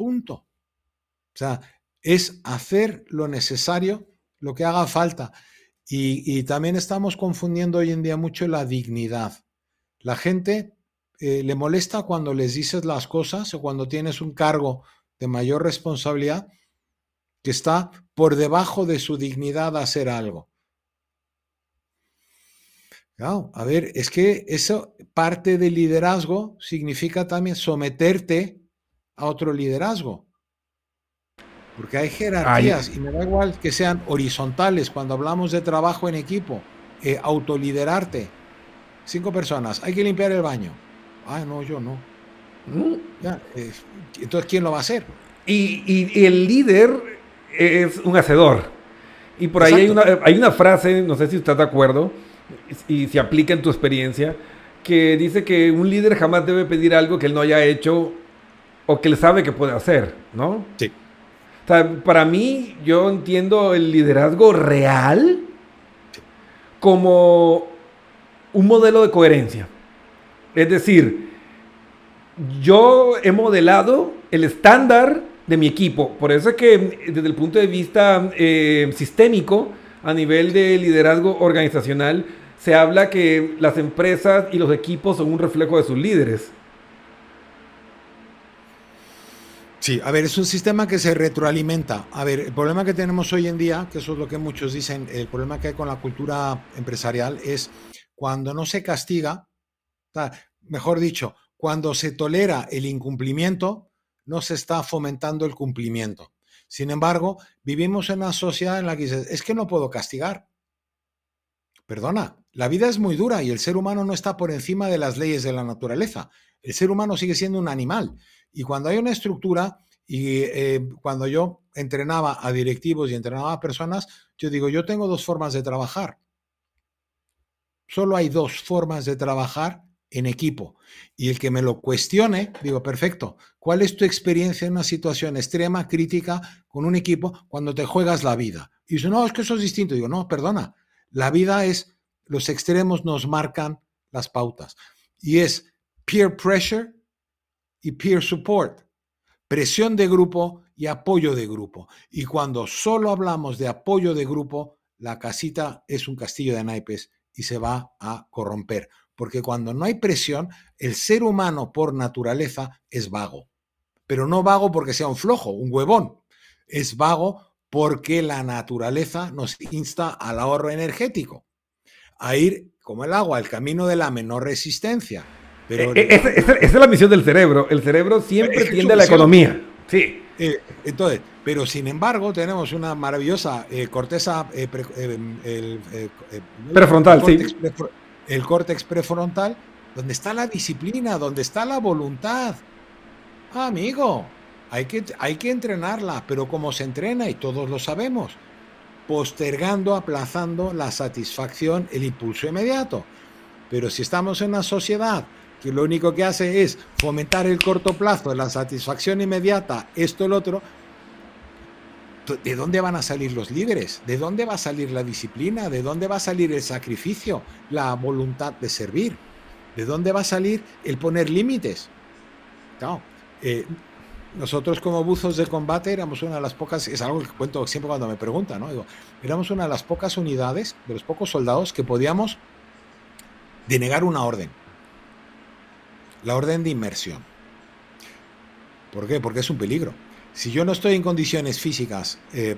Punto. O sea, es hacer lo necesario, lo que haga falta. Y, también estamos confundiendo hoy en día mucho la dignidad. La gente eh, le molesta cuando les dices las cosas o cuando tienes un cargo de mayor responsabilidad que está por debajo de su dignidad hacer algo. a ver, es que eso parte del liderazgo significa también someterte a otro liderazgo. Porque hay jerarquías y me da igual que sean horizontales cuando hablamos de trabajo en equipo, eh, autoliderarte. Cinco personas, hay que limpiar el baño. Ah, no, yo no. entonces, ¿quién lo va a hacer? Y, el líder es un hacedor. Y por ahí hay una, hay una frase, no sé si estás de acuerdo, y se aplica en tu experiencia, que dice que un líder jamás debe pedir algo que él no haya hecho o que él sabe que puede hacer, ¿no? Sí. O sea, para mí, yo entiendo el liderazgo real como un modelo de coherencia. Es decir, yo he modelado el estándar de mi equipo. Por eso es que desde el punto de vista eh, sistémico, a nivel de liderazgo organizacional, se habla que las empresas y los equipos son un reflejo de sus líderes. Sí, a ver, es un sistema que se retroalimenta. A ver, el problema que tenemos hoy en día, que eso es lo que muchos dicen, el problema que hay con la cultura empresarial es cuando no se castiga, mejor dicho, cuando se tolera el incumplimiento, no se está fomentando el cumplimiento. Sin embargo, vivimos en una sociedad en la que dices, es que no puedo castigar. Perdona, la vida es muy dura y el ser humano no está por encima de las leyes de la naturaleza. El ser humano sigue siendo un animal. Y cuando hay una estructura, y eh, cuando yo entrenaba a directivos y entrenaba a personas, yo digo, yo tengo dos formas de trabajar. Solo hay dos formas de trabajar en equipo. Y el que me lo cuestione, digo, perfecto, ¿cuál es tu experiencia en una situación extrema, crítica, con un equipo cuando te juegas la vida? Y dice, no, es que eso es distinto. Digo, no, perdona, la vida es, los extremos nos marcan las pautas. Y es peer pressure y peer support, presión de grupo y apoyo de grupo. Y cuando solo hablamos de apoyo de grupo, la casita es un castillo de naipes y se va a corromper. Porque cuando no hay presión, el ser humano por naturaleza es vago. Pero no vago porque sea un flojo, un huevón. Es vago porque la naturaleza nos insta al ahorro energético, a ir como el agua, al camino de la menor resistencia. Pero, eh, eh, esa, es la misión del cerebro. El cerebro siempre tiende a la economía. Sí. Eh, entonces, pero sin embargo, tenemos una maravillosa corteza prefrontal, sí. el córtex prefrontal, donde está la disciplina, donde está la voluntad. Ah, amigo, hay que, hay que entrenarla, pero como se entrena, y todos lo sabemos, postergando, aplazando la satisfacción, el impulso inmediato. Pero si estamos en una sociedad que lo único que hace es fomentar el corto plazo, la satisfacción inmediata, esto, el otro, ¿de dónde van a salir los líderes? ¿De dónde va a salir la disciplina? ¿De dónde va a salir el sacrificio, la voluntad de servir? ¿De dónde va a salir el poner límites? Eh, nosotros como buzos de combate éramos una de las pocas, es algo que cuento siempre cuando me preguntan, ¿no? Digo, éramos una de las pocas unidades, de los pocos soldados que podíamos denegar una orden la orden de inmersión. ¿Por qué? Porque es un peligro. Si yo no estoy en condiciones físicas eh,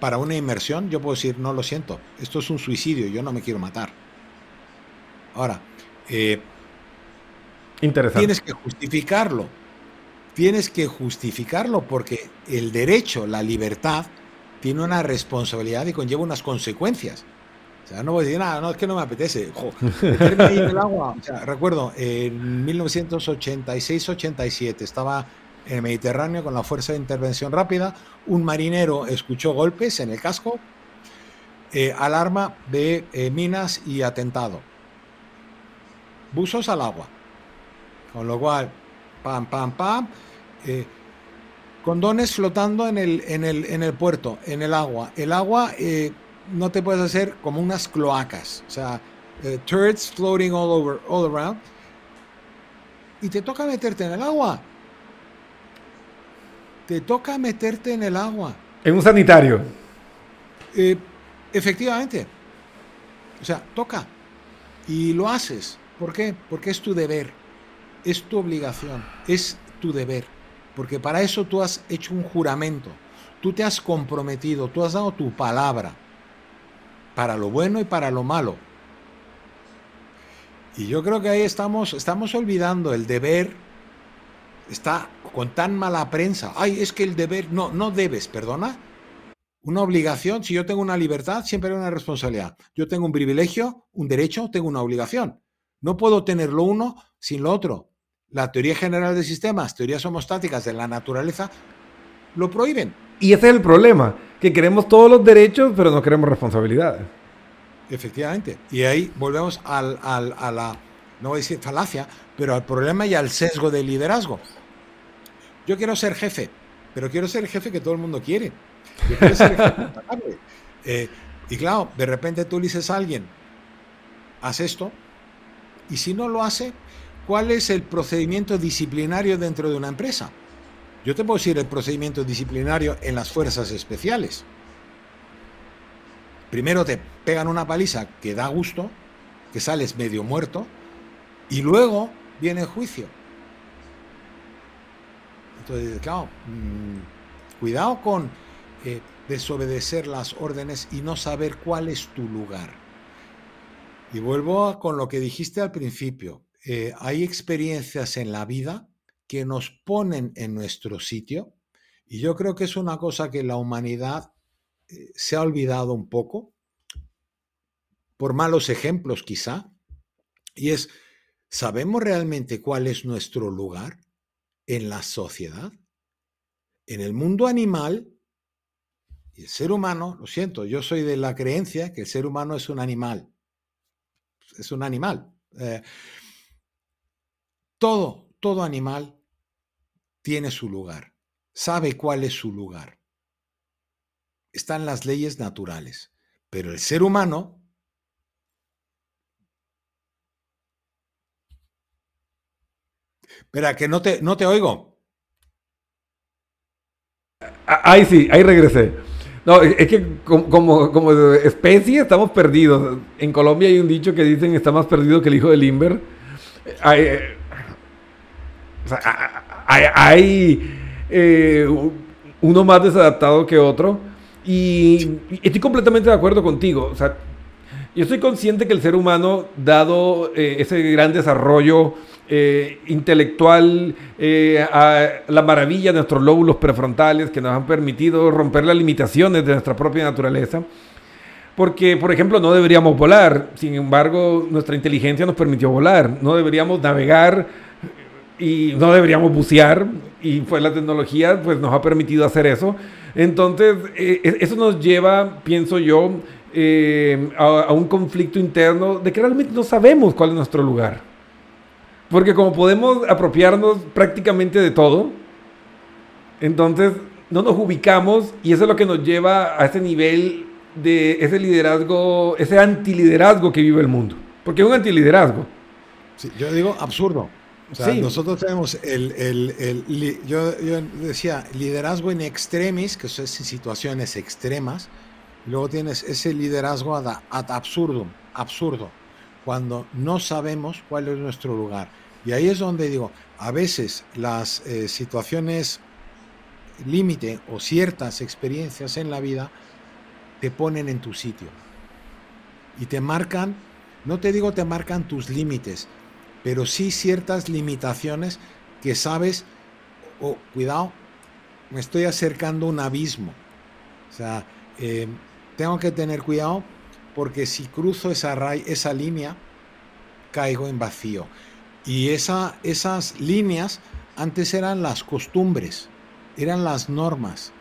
para una inmersión, yo puedo decir, no lo siento, esto es un suicidio, yo no me quiero matar. Ahora, eh, tienes que justificarlo. Tienes que justificarlo porque el derecho, la libertad, tiene una responsabilidad y conlleva unas consecuencias. O sea, no voy a decir nada, no, es que no me apetece. recuerdo, en 1986-87 estaba en el Mediterráneo con la Fuerza de Intervención Rápida. Un marinero escuchó golpes en el casco, eh, alarma de eh, minas y atentado. Buzos al agua. Con lo cual, pam, pam, pam. Eh, condones flotando en el, en, el, en el puerto, en el agua. El agua no te puedes hacer como unas cloacas, o sea, eh, turds floating all over, all around, y te toca meterte en el agua. Te toca meterte en el agua. En un sanitario. Eh, efectivamente. O sea, toca. Y lo haces. ¿Por qué? Porque es tu deber. Es tu obligación. Es tu deber. Porque para eso tú has hecho un juramento. Tú te has comprometido. Tú has dado tu palabra para lo bueno y para lo malo. Y yo creo que ahí estamos, estamos olvidando el deber. Está con tan mala prensa. Ay, es que el deber, no, no debes, perdona. Una obligación, si yo tengo una libertad, siempre hay una responsabilidad. Yo tengo un privilegio, un derecho, tengo una obligación. No puedo tener lo uno sin lo otro. La teoría general de sistemas, teorías homostáticas de la naturaleza, lo prohíben. Y ese es el problema que queremos todos los derechos, pero no queremos responsabilidades. Efectivamente. Y ahí volvemos al, al, a la, no voy a decir falacia, pero al problema y al sesgo del liderazgo. Yo quiero ser jefe, pero quiero ser el jefe que todo el mundo quiere. Yo quiero ser jefe [laughs] eh, y claro, de repente tú le dices a alguien, haz esto, Y si no lo hace, ¿cuál es el procedimiento disciplinario dentro de una empresa? Yo te puedo decir el procedimiento disciplinario en las fuerzas especiales. Primero te pegan una paliza que da gusto, que sales medio muerto, y luego viene el juicio. Entonces, claro, mm, cuidado con eh, desobedecer las órdenes y no saber cuál es tu lugar. Y vuelvo con lo que dijiste al principio. Eh, hay experiencias en la vida que nos ponen en nuestro sitio y yo creo que es una cosa que la humanidad eh, se ha olvidado un poco, por malos ejemplos quizá, y es, ¿sabemos realmente cuál es nuestro lugar en la sociedad? En el mundo animal, y el ser humano, lo siento, yo soy de la creencia que el ser humano es un animal, es un animal. Eh, todo, todo animal tiene su lugar, sabe cuál es su lugar. Están las leyes naturales, pero el ser humano Espera, que no te, no te oigo. Ah, ahí sí, ahí regresé. No, es que como, como, especie estamos perdidos. En Colombia hay un dicho que dicen está más perdido que el hijo de Limber. Hay, eh, o sea, hay, eh, uno más desadaptado que otro. Y, estoy completamente de acuerdo contigo. O sea, yo estoy consciente que el ser humano, dado eh, ese gran desarrollo eh, intelectual, a la maravilla de nuestros lóbulos prefrontales que nos han permitido romper las limitaciones de nuestra propia naturaleza, porque, por ejemplo, no deberíamos volar, sin embargo, nuestra inteligencia nos permitió volar, no deberíamos navegar y no deberíamos bucear y pues la tecnología pues nos ha permitido hacer eso. Entonces, eh, eso nos lleva, pienso yo, eh, a, un conflicto interno de que realmente no sabemos cuál es nuestro lugar. Porque como podemos apropiarnos prácticamente de todo, entonces no nos ubicamos y eso es lo que nos lleva a ese nivel de ese liderazgo, ese antiliderazgo que vive el mundo. Porque es un antiliderazgo. Sí, yo digo absurdo. O sea, nosotros tenemos el, el, el yo, yo, decía, liderazgo en extremis, que eso es en situaciones extremas, y luego tienes ese liderazgo ad, ad absurdum, absurdo, cuando no sabemos cuál es nuestro lugar. Y ahí es donde digo, a veces las eh, situaciones límite o ciertas experiencias en la vida te ponen en tu sitio y te marcan, no te digo te marcan tus límites, pero sí ciertas limitaciones que sabes, oh, cuidado, me estoy acercando a un abismo. O sea, eh, tengo que tener cuidado porque si cruzo esa, esa línea, caigo en vacío. Y esa, esas líneas antes eran las costumbres, eran las normas.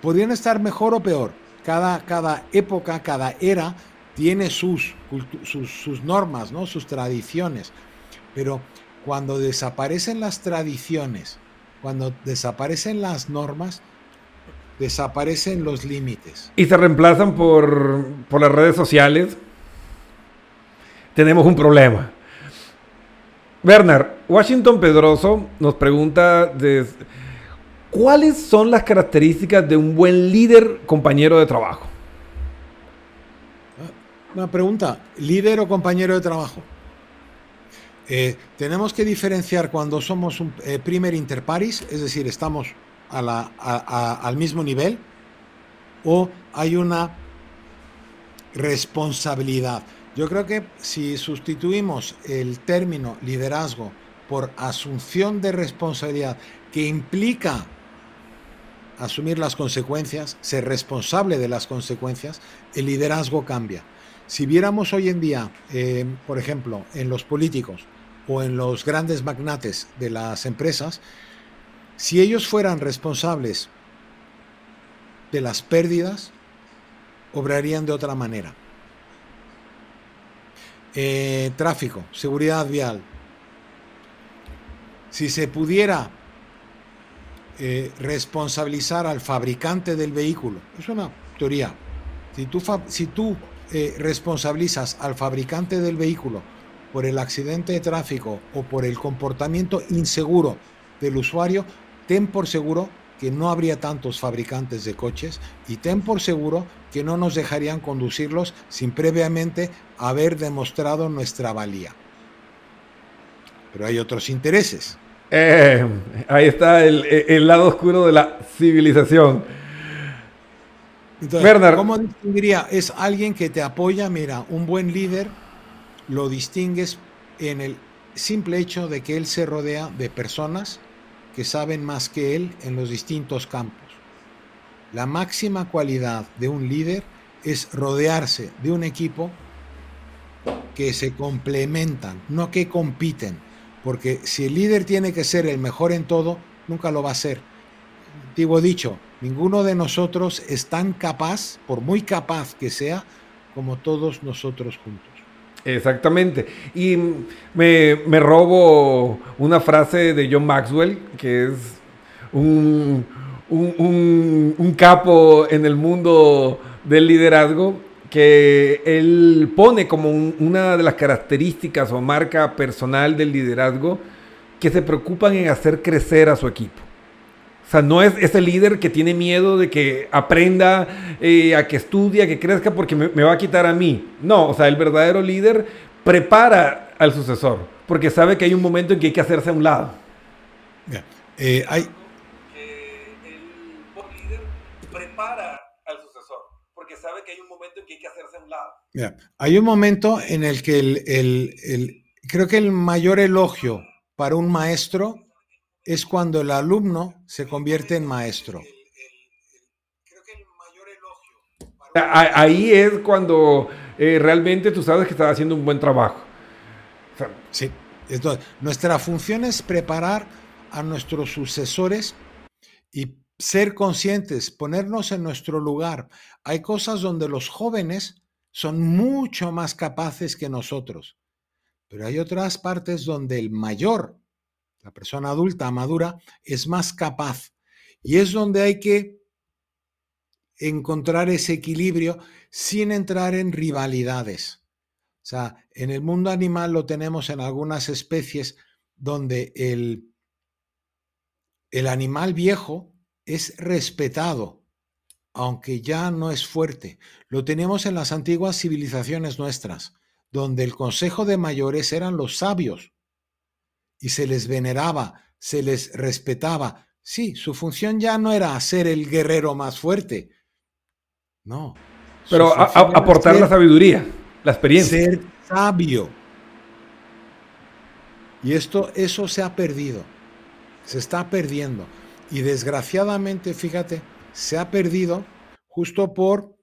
Podrían estar mejor o peor. Cada, cada época, cada era tiene sus, sus, normas, ¿no? sus tradiciones. Pero cuando desaparecen las tradiciones, cuando desaparecen las normas, desaparecen los límites. Y se reemplazan por, por las redes sociales. Tenemos un problema. Bernard, Washington Pedroso nos pregunta cuáles son las características de un buen líder compañero de trabajo. Una pregunta, líder o compañero de trabajo. Eh, tenemos que diferenciar cuando somos un eh, primer interparis, es decir, estamos al mismo nivel, o hay una responsabilidad. Yo creo que si sustituimos el término liderazgo por asunción de responsabilidad que implica asumir las consecuencias, ser responsable de las consecuencias, el liderazgo cambia. Si viéramos hoy en día, eh, por ejemplo, en los políticos o en los grandes magnates de las empresas, si ellos fueran responsables de las pérdidas, obrarían de otra manera. Eh, tráfico, seguridad vial. Si se pudiera eh, responsabilizar al fabricante del vehículo, es una teoría. Si tú, si tú eh, responsabilizas al fabricante del vehículo por el accidente de tráfico o por el comportamiento inseguro del usuario, ten por seguro que no habría tantos fabricantes de coches y ten por seguro que no nos dejarían conducirlos sin previamente haber demostrado nuestra valía. Pero hay otros intereses. Eh, ahí está el, lado oscuro de la civilización. Entonces, ¿cómo distinguiría? Es alguien que te apoya, mira, un buen líder lo distingues en el simple hecho de que él se rodea de personas que saben más que él en los distintos campos. La máxima cualidad de un líder es rodearse de un equipo que se complementan, no que compiten, porque si el líder tiene que ser el mejor en todo, nunca lo va a ser. Antiguo dicho, ninguno de nosotros es tan capaz, por muy capaz que sea, como todos nosotros juntos. Exactamente. Y me, robo una frase de John Maxwell, que es un, un, capo en el mundo del liderazgo, que él pone como una de las características o marca personal del liderazgo, que se preocupan en hacer crecer a su equipo. O sea, no es ese líder que tiene miedo de que aprenda, eh, a que estudie, a que crezca porque me, va a quitar a mí. No, o sea, el verdadero líder prepara al sucesor porque sabe que hay un momento en que hay que hacerse a un lado. Eh, hay... El líder prepara al sucesor porque sabe que hay un momento en que hay que hacerse a un lado. hay un momento en el que el, el, creo que el mayor elogio para un maestro es cuando el alumno se convierte en maestro. Ahí es cuando eh, realmente tú sabes que estás haciendo un buen trabajo. sí, entonces nuestra función es preparar a nuestros sucesores y ser conscientes, ponernos en nuestro lugar. Hay cosas donde los jóvenes son mucho más capaces que nosotros, pero hay otras partes donde el mayor la persona adulta, madura, es más capaz. Y es donde hay que encontrar ese equilibrio sin entrar en rivalidades. O sea, en el mundo animal lo tenemos en algunas especies donde el, el animal viejo es respetado, aunque ya no es fuerte. Lo tenemos en las antiguas civilizaciones nuestras, donde el consejo de mayores eran los sabios y se les veneraba, se les respetaba. Sí, su función ya no era ser el guerrero más fuerte. No. Pero aportar la sabiduría, la experiencia. Ser sabio. Y esto, eso se ha perdido. Se está perdiendo. Y desgraciadamente, fíjate, se ha perdido justo por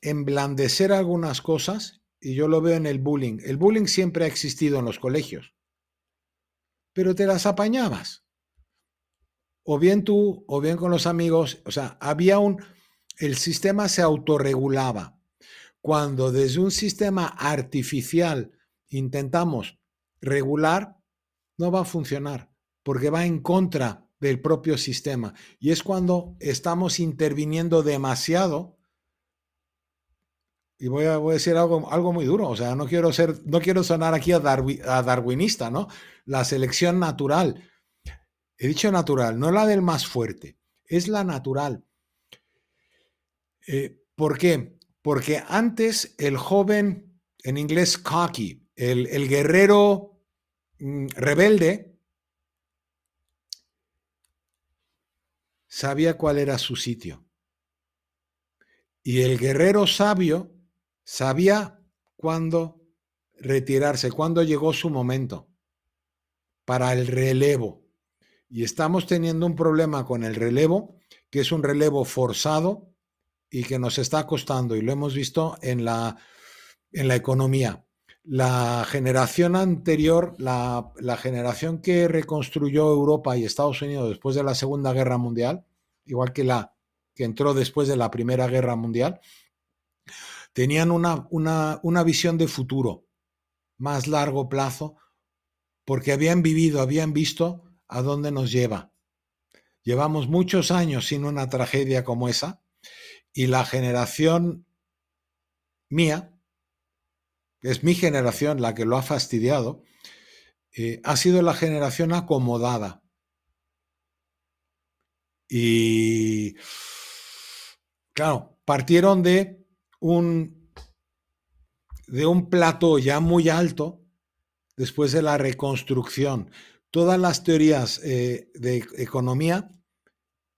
emblandecer algunas cosas. Y yo lo veo en el bullying. El bullying siempre ha existido en los colegios pero te las apañabas. O bien tú, o bien con los amigos, o sea, había un, el sistema se autorregulaba. Cuando desde un sistema artificial intentamos regular, no va a funcionar, porque va en contra del propio sistema. Y es cuando estamos interviniendo demasiado y voy a, decir algo, algo muy duro, o sea, no quiero, ser, no quiero sonar aquí a, a darwinista, ¿no? La selección natural. He dicho natural, no la del más fuerte, es la natural. Eh, ¿Por qué? Porque antes el joven, en inglés cocky, el, el guerrero mm, rebelde, sabía cuál era su sitio. Y el guerrero sabio Sabía cuándo retirarse, cuándo llegó su momento para el relevo. Y estamos teniendo un problema con el relevo, que es un relevo forzado y que nos está costando, y lo hemos visto en la, en la economía. La generación anterior, la, la generación que reconstruyó Europa y Estados Unidos después de la Segunda Guerra Mundial, igual que la que entró después de la Primera Guerra Mundial, tenían una, una, visión de futuro más largo plazo porque habían vivido, habían visto a dónde nos lleva. Llevamos muchos años sin una tragedia como esa y la generación mía es mi generación la que lo ha fastidiado, eh, ha sido la generación acomodada. Y claro, partieron de un, de un plato ya muy alto después de la reconstrucción. Todas las teorías eh, de economía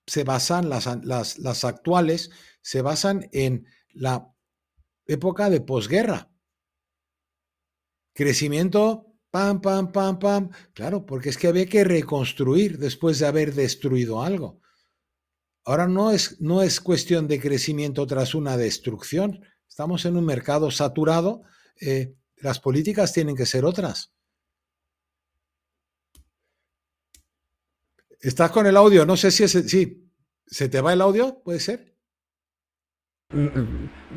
se basan, las, las, las actuales, se basan en la época de posguerra. Crecimiento, pam, pam, pam, pam. Claro, porque es que había que reconstruir después de haber destruido algo. Ahora no es, no es cuestión de crecimiento tras una destrucción. Estamos en un mercado saturado. Eh, las políticas tienen que ser otras. ¿Estás con el audio? No sé si es... Sí. ¿Se te va el audio? ¿Puede ser?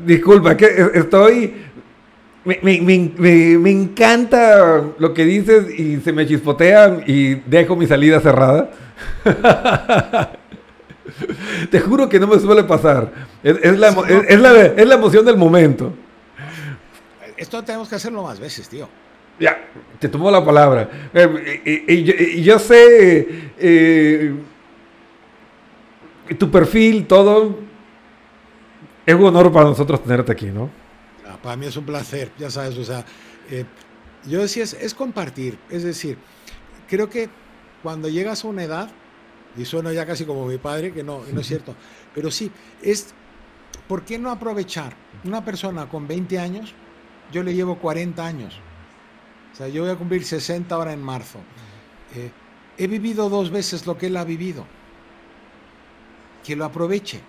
Disculpa, que estoy... Me, encanta lo que dices y se me chispotean y dejo mi salida cerrada. [laughs] [laughs] Te juro que no me suele pasar. Es, la, emoción del momento. Esto tenemos que hacerlo más veces, tío. Ya, te tomo la palabra. Eh, y, yo, sé eh, tu perfil, todo. Es un honor para nosotros tenerte aquí, ¿no? Ah, para mí es un placer, ya sabes, o sea, eh, yo decía, es, compartir, es decir, creo que cuando llegas a una edad, y suena ya casi como mi padre, que no, no es cierto, pero sí, es, ¿por qué no aprovechar? Una persona con 20 años, yo le llevo 40 años, o sea, yo voy a cumplir 60 ahora en marzo. Eh, he vivido dos veces lo que él ha vivido. Que lo aproveche.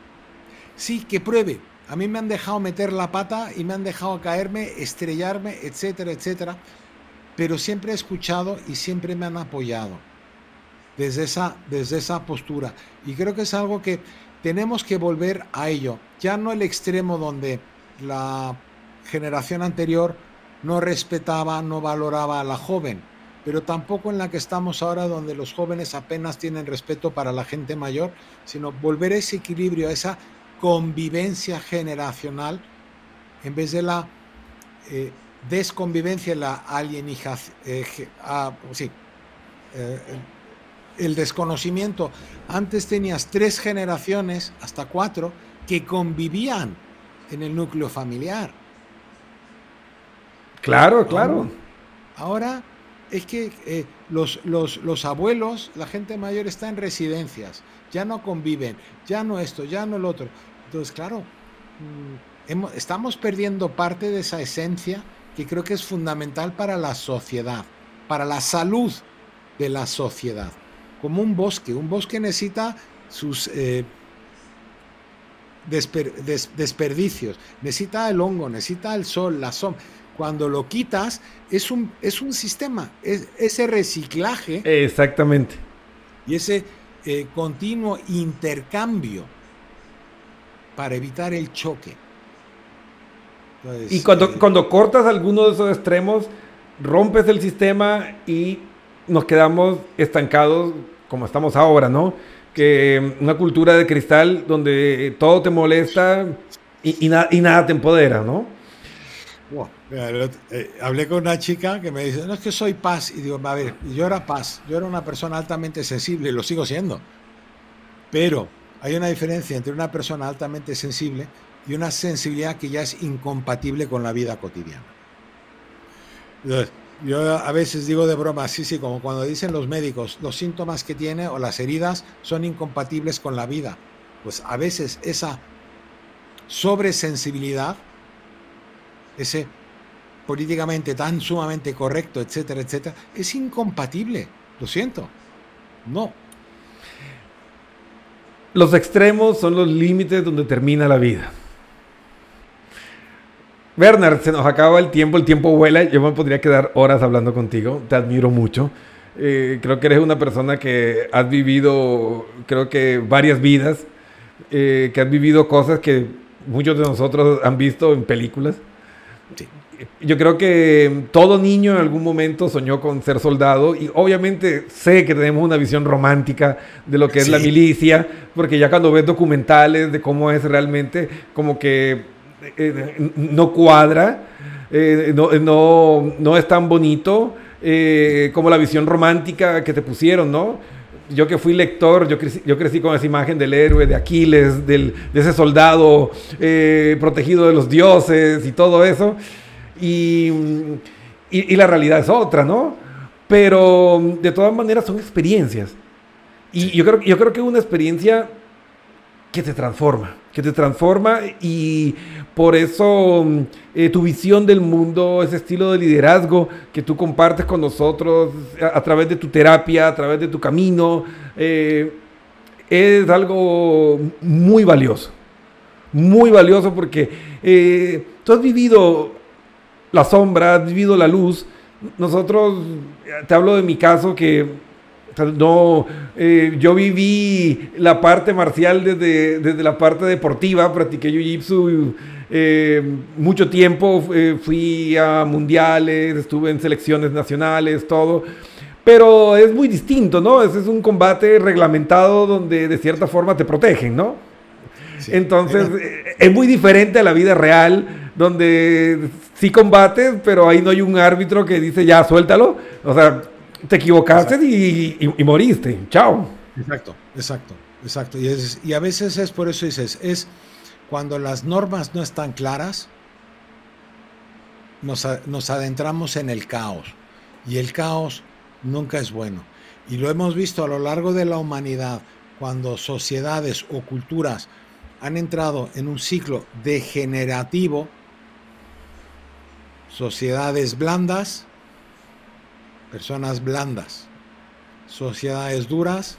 Sí, que pruebe. A mí me han dejado meter la pata y me han dejado caerme, estrellarme, etcétera, etcétera. Pero siempre he escuchado y siempre me han apoyado desde esa, desde esa postura. Y creo que es algo que tenemos que volver a ello. Ya no el extremo donde la generación anterior no respetaba, no valoraba a la joven, pero tampoco en la que estamos ahora donde los jóvenes apenas tienen respeto para la gente mayor, sino volver a ese equilibrio, a esa convivencia generacional, en vez de la eh, desconvivencia, la alienización, eh, ah, sí, eh, el desconocimiento. Antes tenías tres generaciones, hasta cuatro, que convivían en el núcleo familiar Claro, claro. Ahora, es que eh, los, los, abuelos, la gente mayor está en residencias, ya no conviven, ya no esto, ya no el otro. Entonces, claro, mm, estamos perdiendo parte de esa esencia que creo que es fundamental para la sociedad, para la salud de la sociedad. Como un bosque, un bosque necesita sus eh, desperdicios, necesita el hongo, necesita el sol, la sombra cuando lo quitas, es un, es un sistema, es, ese reciclaje. Exactamente. Y ese eh, continuo intercambio para evitar el choque. y cuando, eh, cuando cortas alguno de esos extremos, rompes el sistema y nos quedamos estancados como estamos ahora, ¿no? Que una cultura de cristal donde todo te molesta y, y nada te empodera, ¿no? Eh, hablé con una chica que me dice, no es que soy paz. Y digo, a ver, yo era paz, yo era una persona altamente sensible y lo sigo siendo. Pero hay una diferencia entre una persona altamente sensible y una sensibilidad que ya es incompatible con la vida cotidiana. Yo a veces digo de broma, sí, sí, como cuando dicen los médicos, los síntomas que tiene o las heridas son incompatibles con la vida. Pues a veces esa sobresensibilidad, ese políticamente tan sumamente correcto, etcétera, etcétera, es incompatible. Lo siento. No. Los extremos son los límites donde termina la vida. Werner, se nos acaba el tiempo, el tiempo vuela, yo me podría quedar horas hablando contigo, te admiro mucho. Eh, creo que eres una persona que has vivido, creo que varias vidas, eh, que has vivido cosas que muchos de nosotros han visto en películas. Sí yo creo que todo niño en algún momento soñó con ser soldado y obviamente sé que tenemos una visión romántica de lo que es la milicia, porque ya cuando ves documentales de cómo es realmente, como que eh, no cuadra. eh, no, no, es tan bonito eh, como la visión romántica que te pusieron, ¿no? Yo que fui lector, yo crecí, yo crecí con esa imagen del héroe, de Aquiles, de ese soldado eh, protegido de los dioses y todo eso. Y, y, la realidad es otra, ¿no? Pero de todas maneras son experiencias. Y yo creo, yo creo que una experiencia que te transforma, que te transforma y por eso mm, eh, tu visión del mundo, ese estilo de liderazgo que tú compartes con nosotros a, través de tu terapia, a través de tu camino, eh, es algo muy valioso, muy valioso porque eh, tú has vivido la sombra, has vivido la luz. Nosotros, te hablo de mi caso que no, eh, yo viví la parte marcial desde, desde la parte deportiva, practiqué jiu-jitsu eh, mucho tiempo, eh, fui a mundiales, estuve en selecciones nacionales, todo. Pero es muy distinto, ¿no? Ese es un combate reglamentado donde de cierta forma te protegen, ¿no? Entonces, es muy diferente a la vida real, donde sí combates, pero ahí no hay un árbitro que dice ya, suéltalo. O sea, te equivocaste y, moriste. Chao. Exacto, exacto, exacto. Y, y a veces es por eso dices, es cuando las normas no están claras, nos, nos adentramos en el caos. Y el caos nunca es bueno. Y lo hemos visto a lo largo de la humanidad, cuando sociedades o culturas han entrado en un ciclo degenerativo, sociedades blandas, personas blandas, sociedades duras,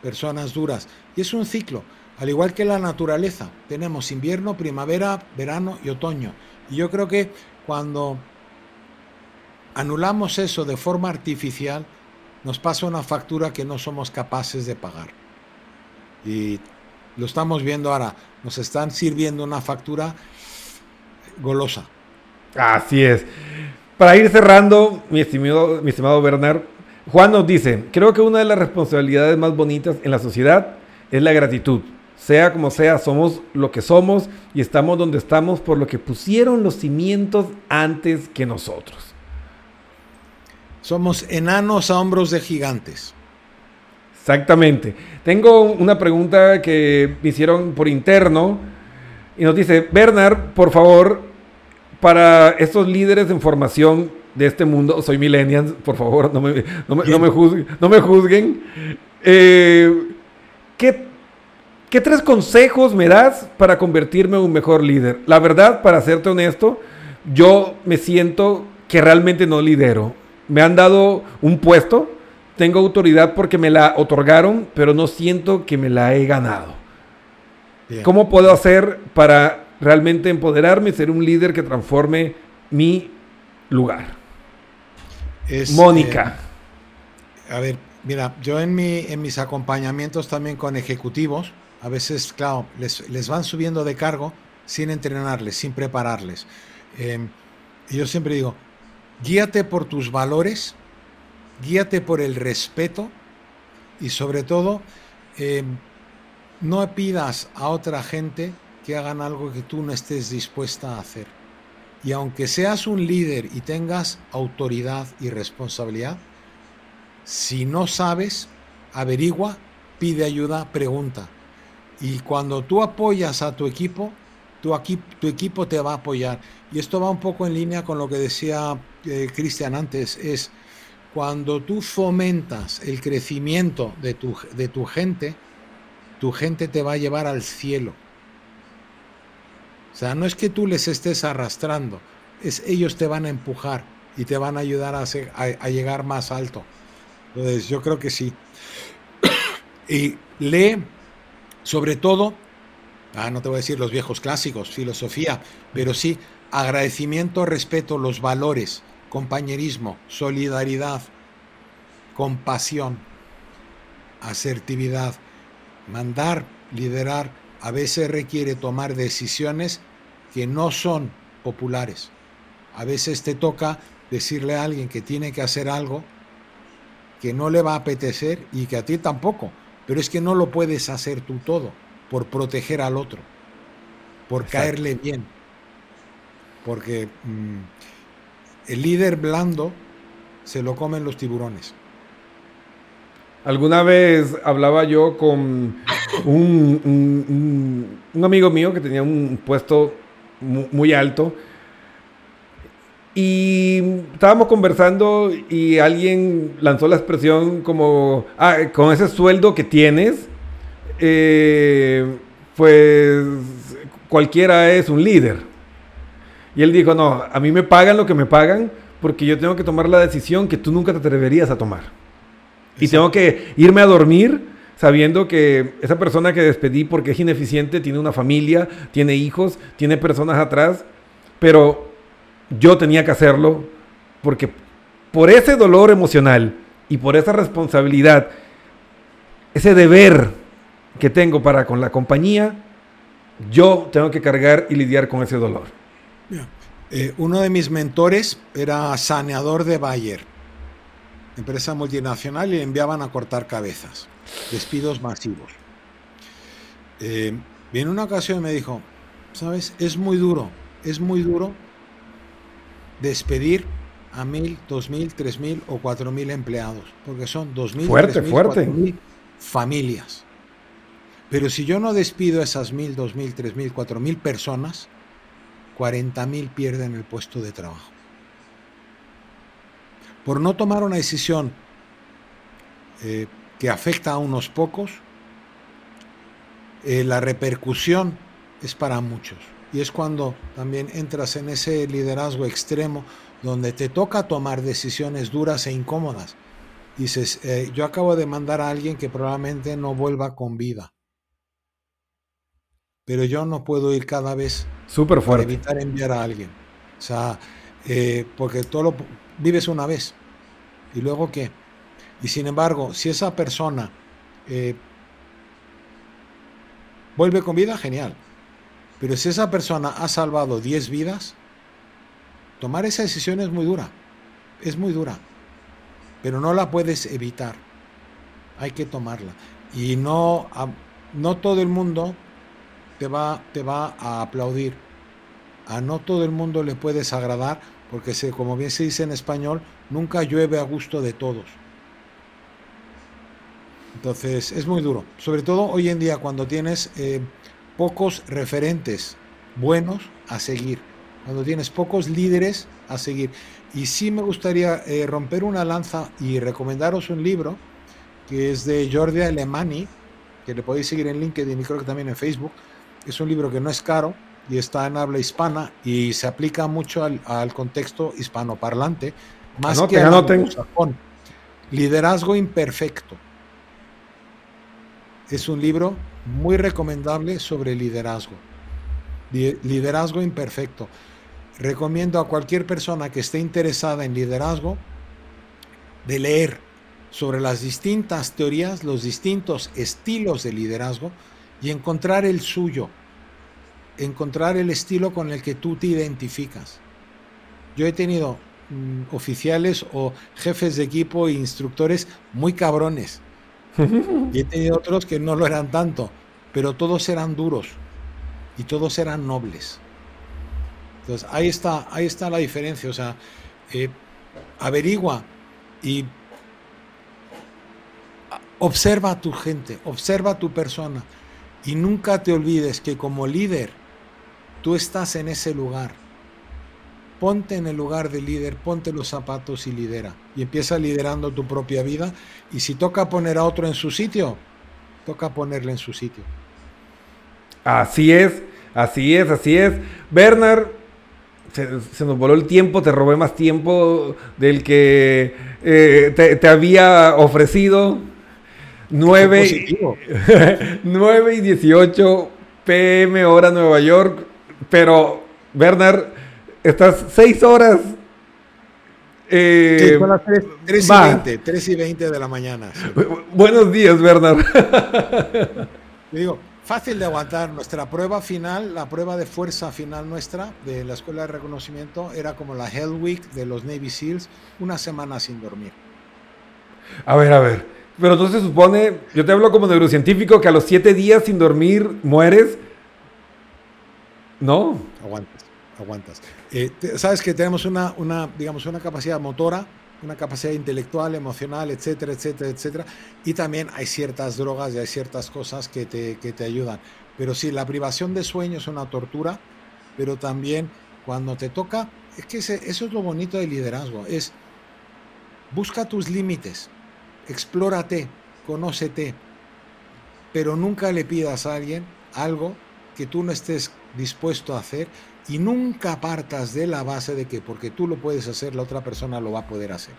personas duras. Y es un ciclo, al igual que la naturaleza. Tenemos invierno, primavera, verano y otoño. Y yo creo que cuando anulamos eso de forma artificial, nos pasa una factura que no somos capaces de pagar. Y lo estamos viendo ahora, nos están sirviendo una factura golosa. Así es. Para ir cerrando, mi estimado, mi estimado Bernard, Juan nos dice, creo que una de las responsabilidades más bonitas en la sociedad es la gratitud. Sea como sea, somos lo que somos y estamos donde estamos por lo que pusieron los cimientos antes que nosotros. Somos enanos a hombros de gigantes. Exactamente. Tengo una pregunta que me hicieron por interno y nos dice, Bernard, por favor, para estos líderes en formación de este mundo, soy millennials, por favor, no me, no me, juzguen. No me juzguen. Eh, ¿qué, ¿Qué tres consejos me das para convertirme en un mejor líder? La verdad, para serte honesto, yo me siento que realmente no lidero. Me han dado un puesto, tengo autoridad porque me la otorgaron, pero no siento que me la he ganado. ¿Cómo puedo hacer para realmente empoderarme y ser un líder que transforme mi lugar. Mónica. Eh, a ver, mira, yo en, mi, en mis acompañamientos también con ejecutivos, a veces, claro, les, van subiendo de cargo sin entrenarles, sin prepararles. Em, yo siempre digo, guíate por tus valores, guíate por el respeto y sobre todo, em, no pidas a otra gente que hagan algo que tú no estés dispuesta a hacer. Y aunque seas un líder y tengas autoridad y responsabilidad, si no sabes, averigua, pide ayuda, pregunta. Y cuando tú apoyas a tu equipo, tu, tu equipo te va a apoyar. Y esto va un poco en línea con lo que decía eh, Cristian antes, es cuando tú fomentas el crecimiento de tu, de tu gente, tu gente te va a llevar al cielo. Sea, no es que tú les estés arrastrando, es ellos te van a empujar y te van a ayudar a, a, llegar más alto. Entonces, yo creo que sí. [coughs] y lee, sobre todo, ah, no te voy a decir los viejos clásicos, filosofía, pero sí agradecimiento, respeto, los valores, compañerismo, solidaridad, compasión, asertividad, mandar, liderar, a veces requiere tomar decisiones que no son populares. A veces te toca decirle a alguien que tiene que hacer algo que no le va a apetecer y que a ti tampoco, pero es que no lo puedes hacer tú todo por proteger al otro, por caerle bien. porque mm, el líder blando se lo comen los tiburones. Alguna vez hablaba yo con un, amigo mío que tenía un puesto muy, alto y estábamos conversando y alguien lanzó la expresión como, ah, con ese sueldo que tienes, eh, pues cualquiera es un líder. Y él dijo, no, a mí me pagan lo que me pagan porque yo tengo que tomar la decisión que tú nunca te atreverías a tomar. Y tengo que irme a dormir sabiendo que esa persona que despedí porque es ineficiente tiene una familia, tiene hijos, tiene personas atrás, pero yo tenía que hacerlo porque por ese dolor emocional y por esa responsabilidad, ese deber que tengo para con la compañía, yo tengo que cargar y lidiar con ese dolor. Eh, uno de mis mentores era saneador de Bayer empresa multinacional, y le enviaban a cortar cabezas. Despidos masivos. Eh, y en una ocasión me dijo, ¿sabes? Es muy duro, es muy duro despedir a mil, dos mil, tres mil o cuatro mil empleados, porque son dos mil, fuerte, fuerte. Mil familias. Pero si yo no despido a esas mil, dos mil, tres mil, cuatro mil personas, cuarenta mil pierden el puesto de trabajo por no tomar una decisión eh, que afecta a unos pocos, eh, la repercusión es para muchos. Y es cuando también entras en ese liderazgo extremo donde te toca tomar decisiones duras e incómodas. Dices, eh, yo acabo de mandar a alguien que probablemente no vuelva con vida. Pero yo no puedo ir cada vez Súper fuerte. para evitar enviar a alguien. O sea, porque todo lo vives una vez. ¿Y luego qué? Y sin embargo, si esa persona eh, vuelve con vida, genial. Pero si esa persona ha salvado 10 vidas, tomar esa decisión es muy dura. Es muy dura. Pero no la puedes evitar. Hay que tomarla. Y no, no todo el mundo te va, te va a aplaudir. A no todo el mundo le puedes agradar porque como bien se dice en español, nunca llueve a gusto de todos. Entonces es muy duro, sobre todo hoy en día cuando tienes eh, pocos referentes buenos a seguir, cuando tienes pocos líderes a seguir. Y sí me gustaría eh, romper una lanza y recomendaros un libro que es de Jordi Alemani, que le podéis seguir en LinkedIn y creo que también en Facebook. Es un libro que no es caro, y está en habla hispana y se aplica mucho al, contexto hispanoparlante, más que Japón. Liderazgo imperfecto. Es un libro muy recomendable sobre liderazgo. Liderazgo imperfecto. Recomiendo a cualquier persona que esté interesada en liderazgo de leer sobre las distintas teorías, los distintos estilos de liderazgo y encontrar el suyo encontrar el estilo con el que tú te identificas. Yo he tenido mm, oficiales o jefes de equipo e instructores muy cabrones. Y he tenido otros que no lo eran tanto, pero todos eran duros y todos eran nobles. Entonces ahí está, ahí está la diferencia. O sea, eh, averigua y observa a tu gente, observa a tu persona y nunca te olvides que como líder Tú estás en ese lugar. Ponte en el lugar de líder, ponte los zapatos y lidera. Y empieza liderando tu propia vida. Y si toca poner a otro en su sitio, toca ponerle en su sitio. Así es, así es, así es. Bernard, se, nos voló el tiempo, te robé más tiempo del que eh, te, había ofrecido. 9, 9 y 18 [laughs] pm hora Nueva York. Pero, Bernard, estás seis horas. Eh, las 3, y 20, 3 y 20 de la mañana. Buenos días, Bernard. digo, fácil de aguantar. Nuestra prueba final, la prueba de fuerza final nuestra de la escuela de reconocimiento era como la Hell Week de los Navy SEALs, una semana sin dormir. A ver, a ver. Pero entonces se supone, yo te hablo como neurocientífico, que a los siete días sin dormir mueres. No. Aguantas, aguantas. Eh, sabes que tenemos una, una, digamos, una capacidad motora, una capacidad intelectual, emocional, etcétera, etcétera, etcétera. Y también hay ciertas drogas y hay ciertas cosas que te, que te ayudan. Pero sí, la privación de sueño es una tortura, pero también cuando te toca, es que eso es lo bonito del liderazgo, es busca tus límites, explórate, conócete, pero nunca le pidas a alguien algo que tú no estés dispuesto a hacer y nunca partas de la base de que porque tú lo puedes hacer, la otra persona lo va a poder hacer.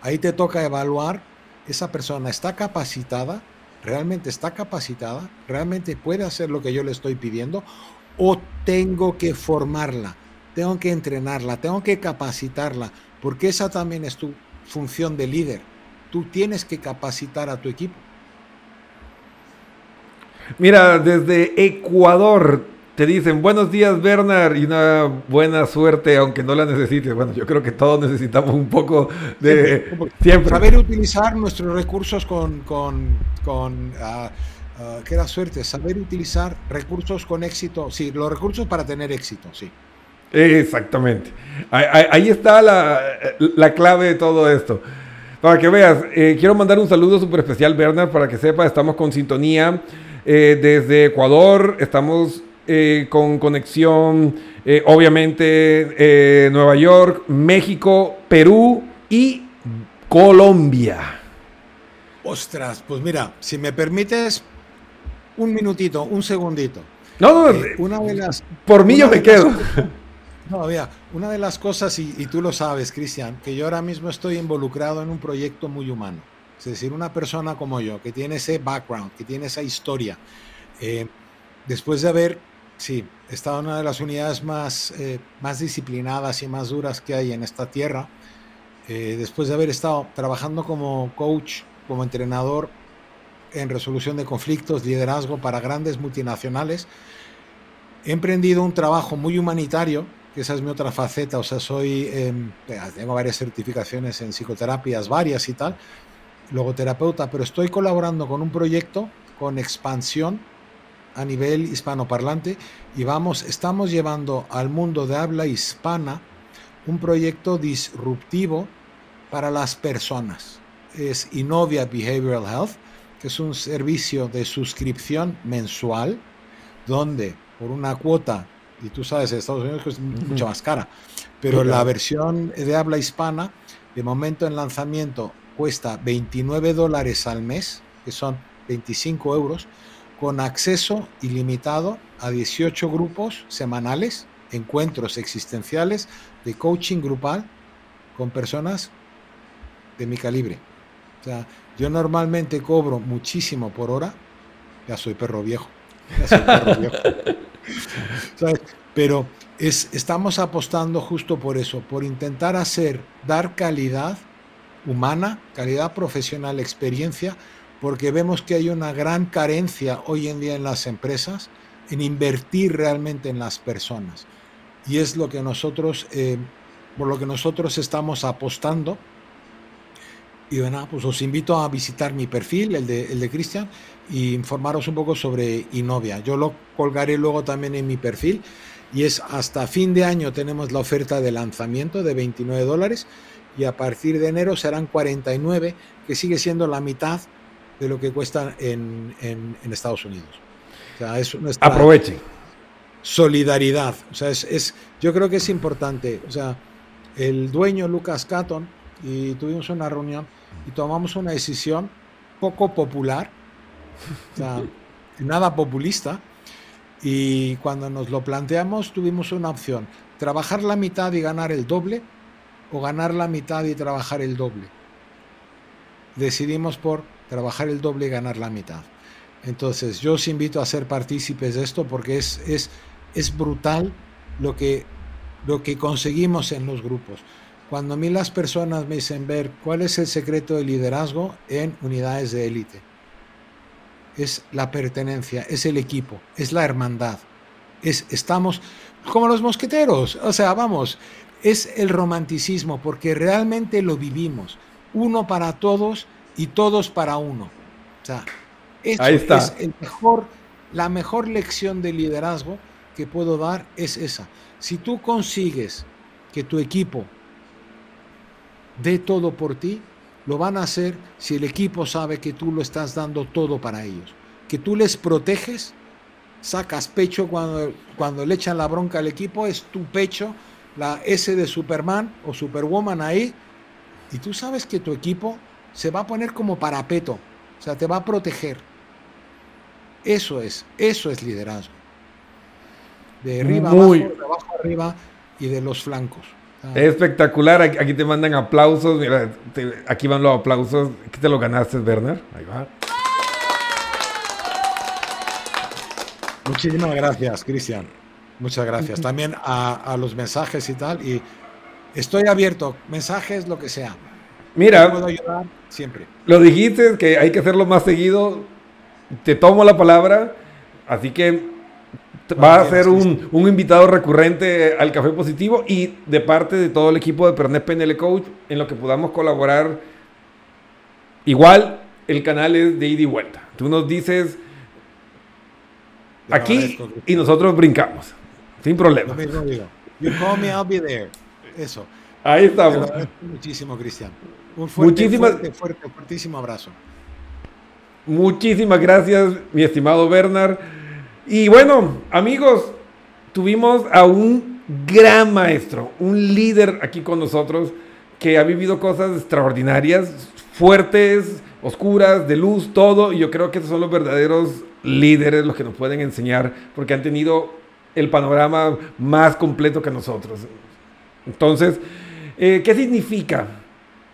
Ahí te toca evaluar, esa persona está capacitada, realmente está capacitada, realmente puede hacer lo que yo le estoy pidiendo o tengo que formarla, tengo que entrenarla, tengo que capacitarla, porque esa también es tu función de líder. Tú tienes que capacitar a tu equipo. Mira, desde Ecuador te dicen buenos días Bernard y una buena suerte aunque no la necesites. Bueno, yo creo que todos necesitamos un poco de siempre. Saber utilizar nuestros recursos con, con, con uh, ¿qué era suerte? Saber utilizar recursos con éxito. Sí, los recursos para tener éxito, sí. Exactamente. Ahí, está la, la, clave de todo esto. Para que veas, eh, quiero mandar un saludo súper especial, Bernard, para que sepa, estamos con sintonía. Eh, desde Ecuador, estamos eh, con conexión, eh, obviamente, Nueva York, México, Perú y Colombia. Ostras, pues mira, si me permites un minutito, un segundito. No, no, una de las, por mí yo me quedo. [laughs] no, mira, una de las cosas, y, y tú lo sabes, Cristian, que yo ahora mismo estoy involucrado en un proyecto muy humano. Es decir, una persona como yo, que tiene ese background, que tiene esa historia, eh, después de haber, sí, en una de las unidades más, eh, más disciplinadas y más duras que hay en esta tierra, eh, después de haber estado trabajando como coach, como entrenador en resolución de conflictos, liderazgo para grandes multinacionales, he emprendido un trabajo muy humanitario, esa es mi otra faceta, o sea, soy, em, tengo varias certificaciones en psicoterapias, varias y tal, logoterapeuta, pero estoy colaborando con un proyecto con expansión a nivel hispanoparlante y vamos, estamos llevando al mundo de habla hispana un proyecto disruptivo para las personas. Es Innovia Behavioral Health, que es un servicio de suscripción mensual donde por una cuota, y tú sabes, en Estados Unidos es mucho más cara, pero la versión de habla hispana, de momento en lanzamiento cuesta 29 dólares al mes, que son 25 euros, con acceso ilimitado a 18 grupos semanales, encuentros existenciales de coaching grupal con personas de mi calibre. O sea, yo normalmente cobro muchísimo por hora, ya soy perro viejo, ya soy perro viejo. [laughs] Pero es, estamos apostando justo por eso, por intentar hacer, dar calidad humana, calidad profesional, experiencia, porque vemos que hay una gran carencia hoy en día en las empresas en invertir realmente en las personas. Y es lo que nosotros, eh, por lo que nosotros estamos apostando. Y bueno, pues os invito a visitar mi perfil, el de, el de Cristian, y informaros un poco sobre Inovia. Yo lo colgaré luego también en mi perfil. Y es hasta fin de año tenemos la oferta de lanzamiento de 29 dólares y a partir de enero serán 49, que sigue siendo la mitad de lo que cuesta en, Estados Unidos. O sea, es Aprovechen. Solidaridad. O sea, es, yo creo que es importante. O sea, el dueño Lucas Catton y tuvimos una reunión y tomamos una decisión poco popular, o sea, [laughs] nada populista. Y cuando nos lo planteamos, tuvimos una opción: trabajar la mitad y ganar el doble o ganar la mitad y trabajar el doble. Decidimos por trabajar el doble y ganar la mitad. Entonces, yo os invito a ser partícipes de esto porque es, es, es brutal lo que, lo que conseguimos en los grupos. Cuando a mí las personas me dicen ver cuál es el secreto del liderazgo en unidades de élite, es la pertenencia, es el equipo, es la hermandad, es estamos como los mosqueteros, o sea, vamos, es el romanticismo, porque realmente lo vivimos. Uno para todos y todos para uno. O sea, eso es el mejor, la mejor lección de liderazgo que puedo dar es esa. Si tú consigues que tu equipo dé todo por ti, lo van a hacer si el equipo sabe que tú lo estás dando todo para ellos. Que tú les proteges, sacas pecho cuando, cuando le echan la bronca al equipo, es tu pecho, la S de Superman o Superwoman ahí, y tú sabes que tu equipo se va a poner como parapeto, o sea, te va a proteger. Eso es, eso es liderazgo. De arriba abajo, de abajo arriba y de los flancos. Espectacular, aquí te mandan aplausos, mira, aquí van los aplausos, ¿qué te lo ganaste, Werner? Ahí va. Muchísimas gracias, Cristian. Muchas gracias. También a, los mensajes y tal. Y estoy abierto, mensajes, lo que sea. Mira, puedo ayudar siempre. Lo dijiste que hay que hacerlo más seguido. Te tomo la palabra, así que va a ser un, invitado recurrente al Café Positivo y de parte de todo el equipo de Pernet PNL Coach en lo que podamos colaborar. Igual el canal es de ida y vuelta. Tú nos dices aquí y nosotros brincamos, sin problema. You call me, I'll be there. Eso. Ahí estamos. Muchísimo, Cristian. Un fuerte, fuerte, fuerte, fuertísimo abrazo. Muchísimas gracias, mi estimado Bernard. Y bueno, amigos, tuvimos a un gran maestro, un líder aquí con nosotros que ha vivido cosas extraordinarias, fuertes, oscuras, de luz, todo. Y yo creo que esos son los verdaderos líderes los que nos pueden enseñar, porque han tenido el panorama más completo que nosotros. Entonces, eh, ¿qué significa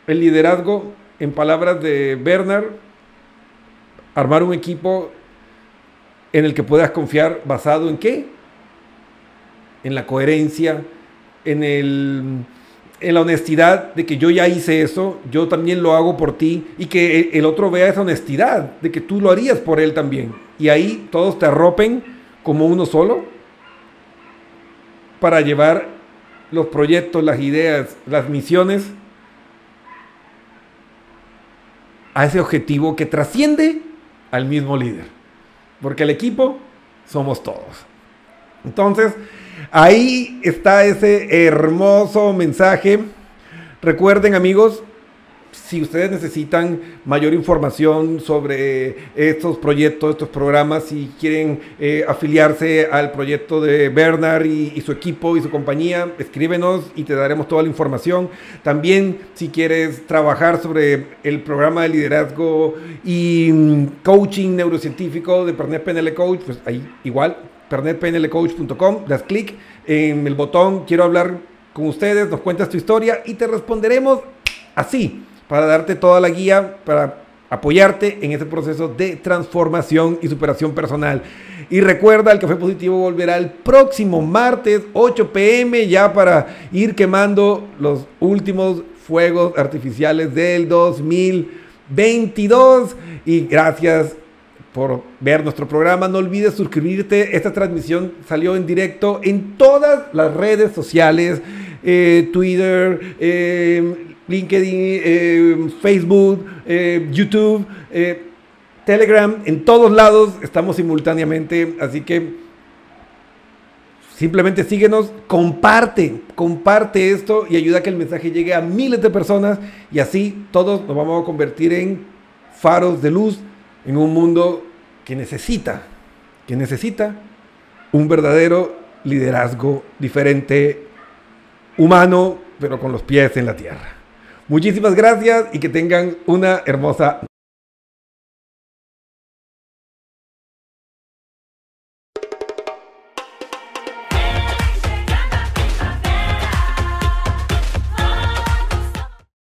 el liderazgo? En palabras de Bernard, armar un equipo en el que puedas confiar basado en qué? En la coherencia, en, el, en la honestidad de que yo ya hice eso, yo también lo hago por ti y que el otro vea esa honestidad de que tú lo harías por él también. Y ahí todos te arropen como uno solo para llevar los proyectos, las ideas, las misiones a ese objetivo que trasciende al mismo líder porque el equipo somos todos. Entonces, ahí está ese hermoso mensaje. Recuerden amigos, si ustedes necesitan mayor información sobre estos proyectos, estos programas, si quieren eh, afiliarse al proyecto de Bernard y, su equipo y su compañía, escríbenos y te daremos toda la información. También si quieres trabajar sobre el programa de liderazgo y mm, coaching neurocientífico de Pernet PNL Coach, pues ahí igual, pernetpnlcoach.com, das clic en el botón quiero hablar con ustedes, nos cuentas tu historia y te responderemos así para darte toda la guía, para apoyarte en ese proceso de transformación y superación personal. Y recuerda, el Café Positivo volverá el próximo martes 8 pm ya para ir quemando los últimos fuegos artificiales del 2022. Y gracias por ver nuestro programa. No olvides suscribirte. Esta transmisión salió en directo en todas las redes sociales. Eh, Twitter, eh, LinkedIn, eh, Facebook, eh, YouTube, eh, Telegram, en todos lados estamos simultáneamente, así que simplemente síguenos, comparte, comparte esto y ayuda a que el mensaje llegue a miles de personas y así todos nos vamos a convertir en faros de luz en un mundo que necesita, que necesita un verdadero liderazgo diferente, humano, pero con los pies en la tierra. Muchísimas gracias y que tengan una hermosa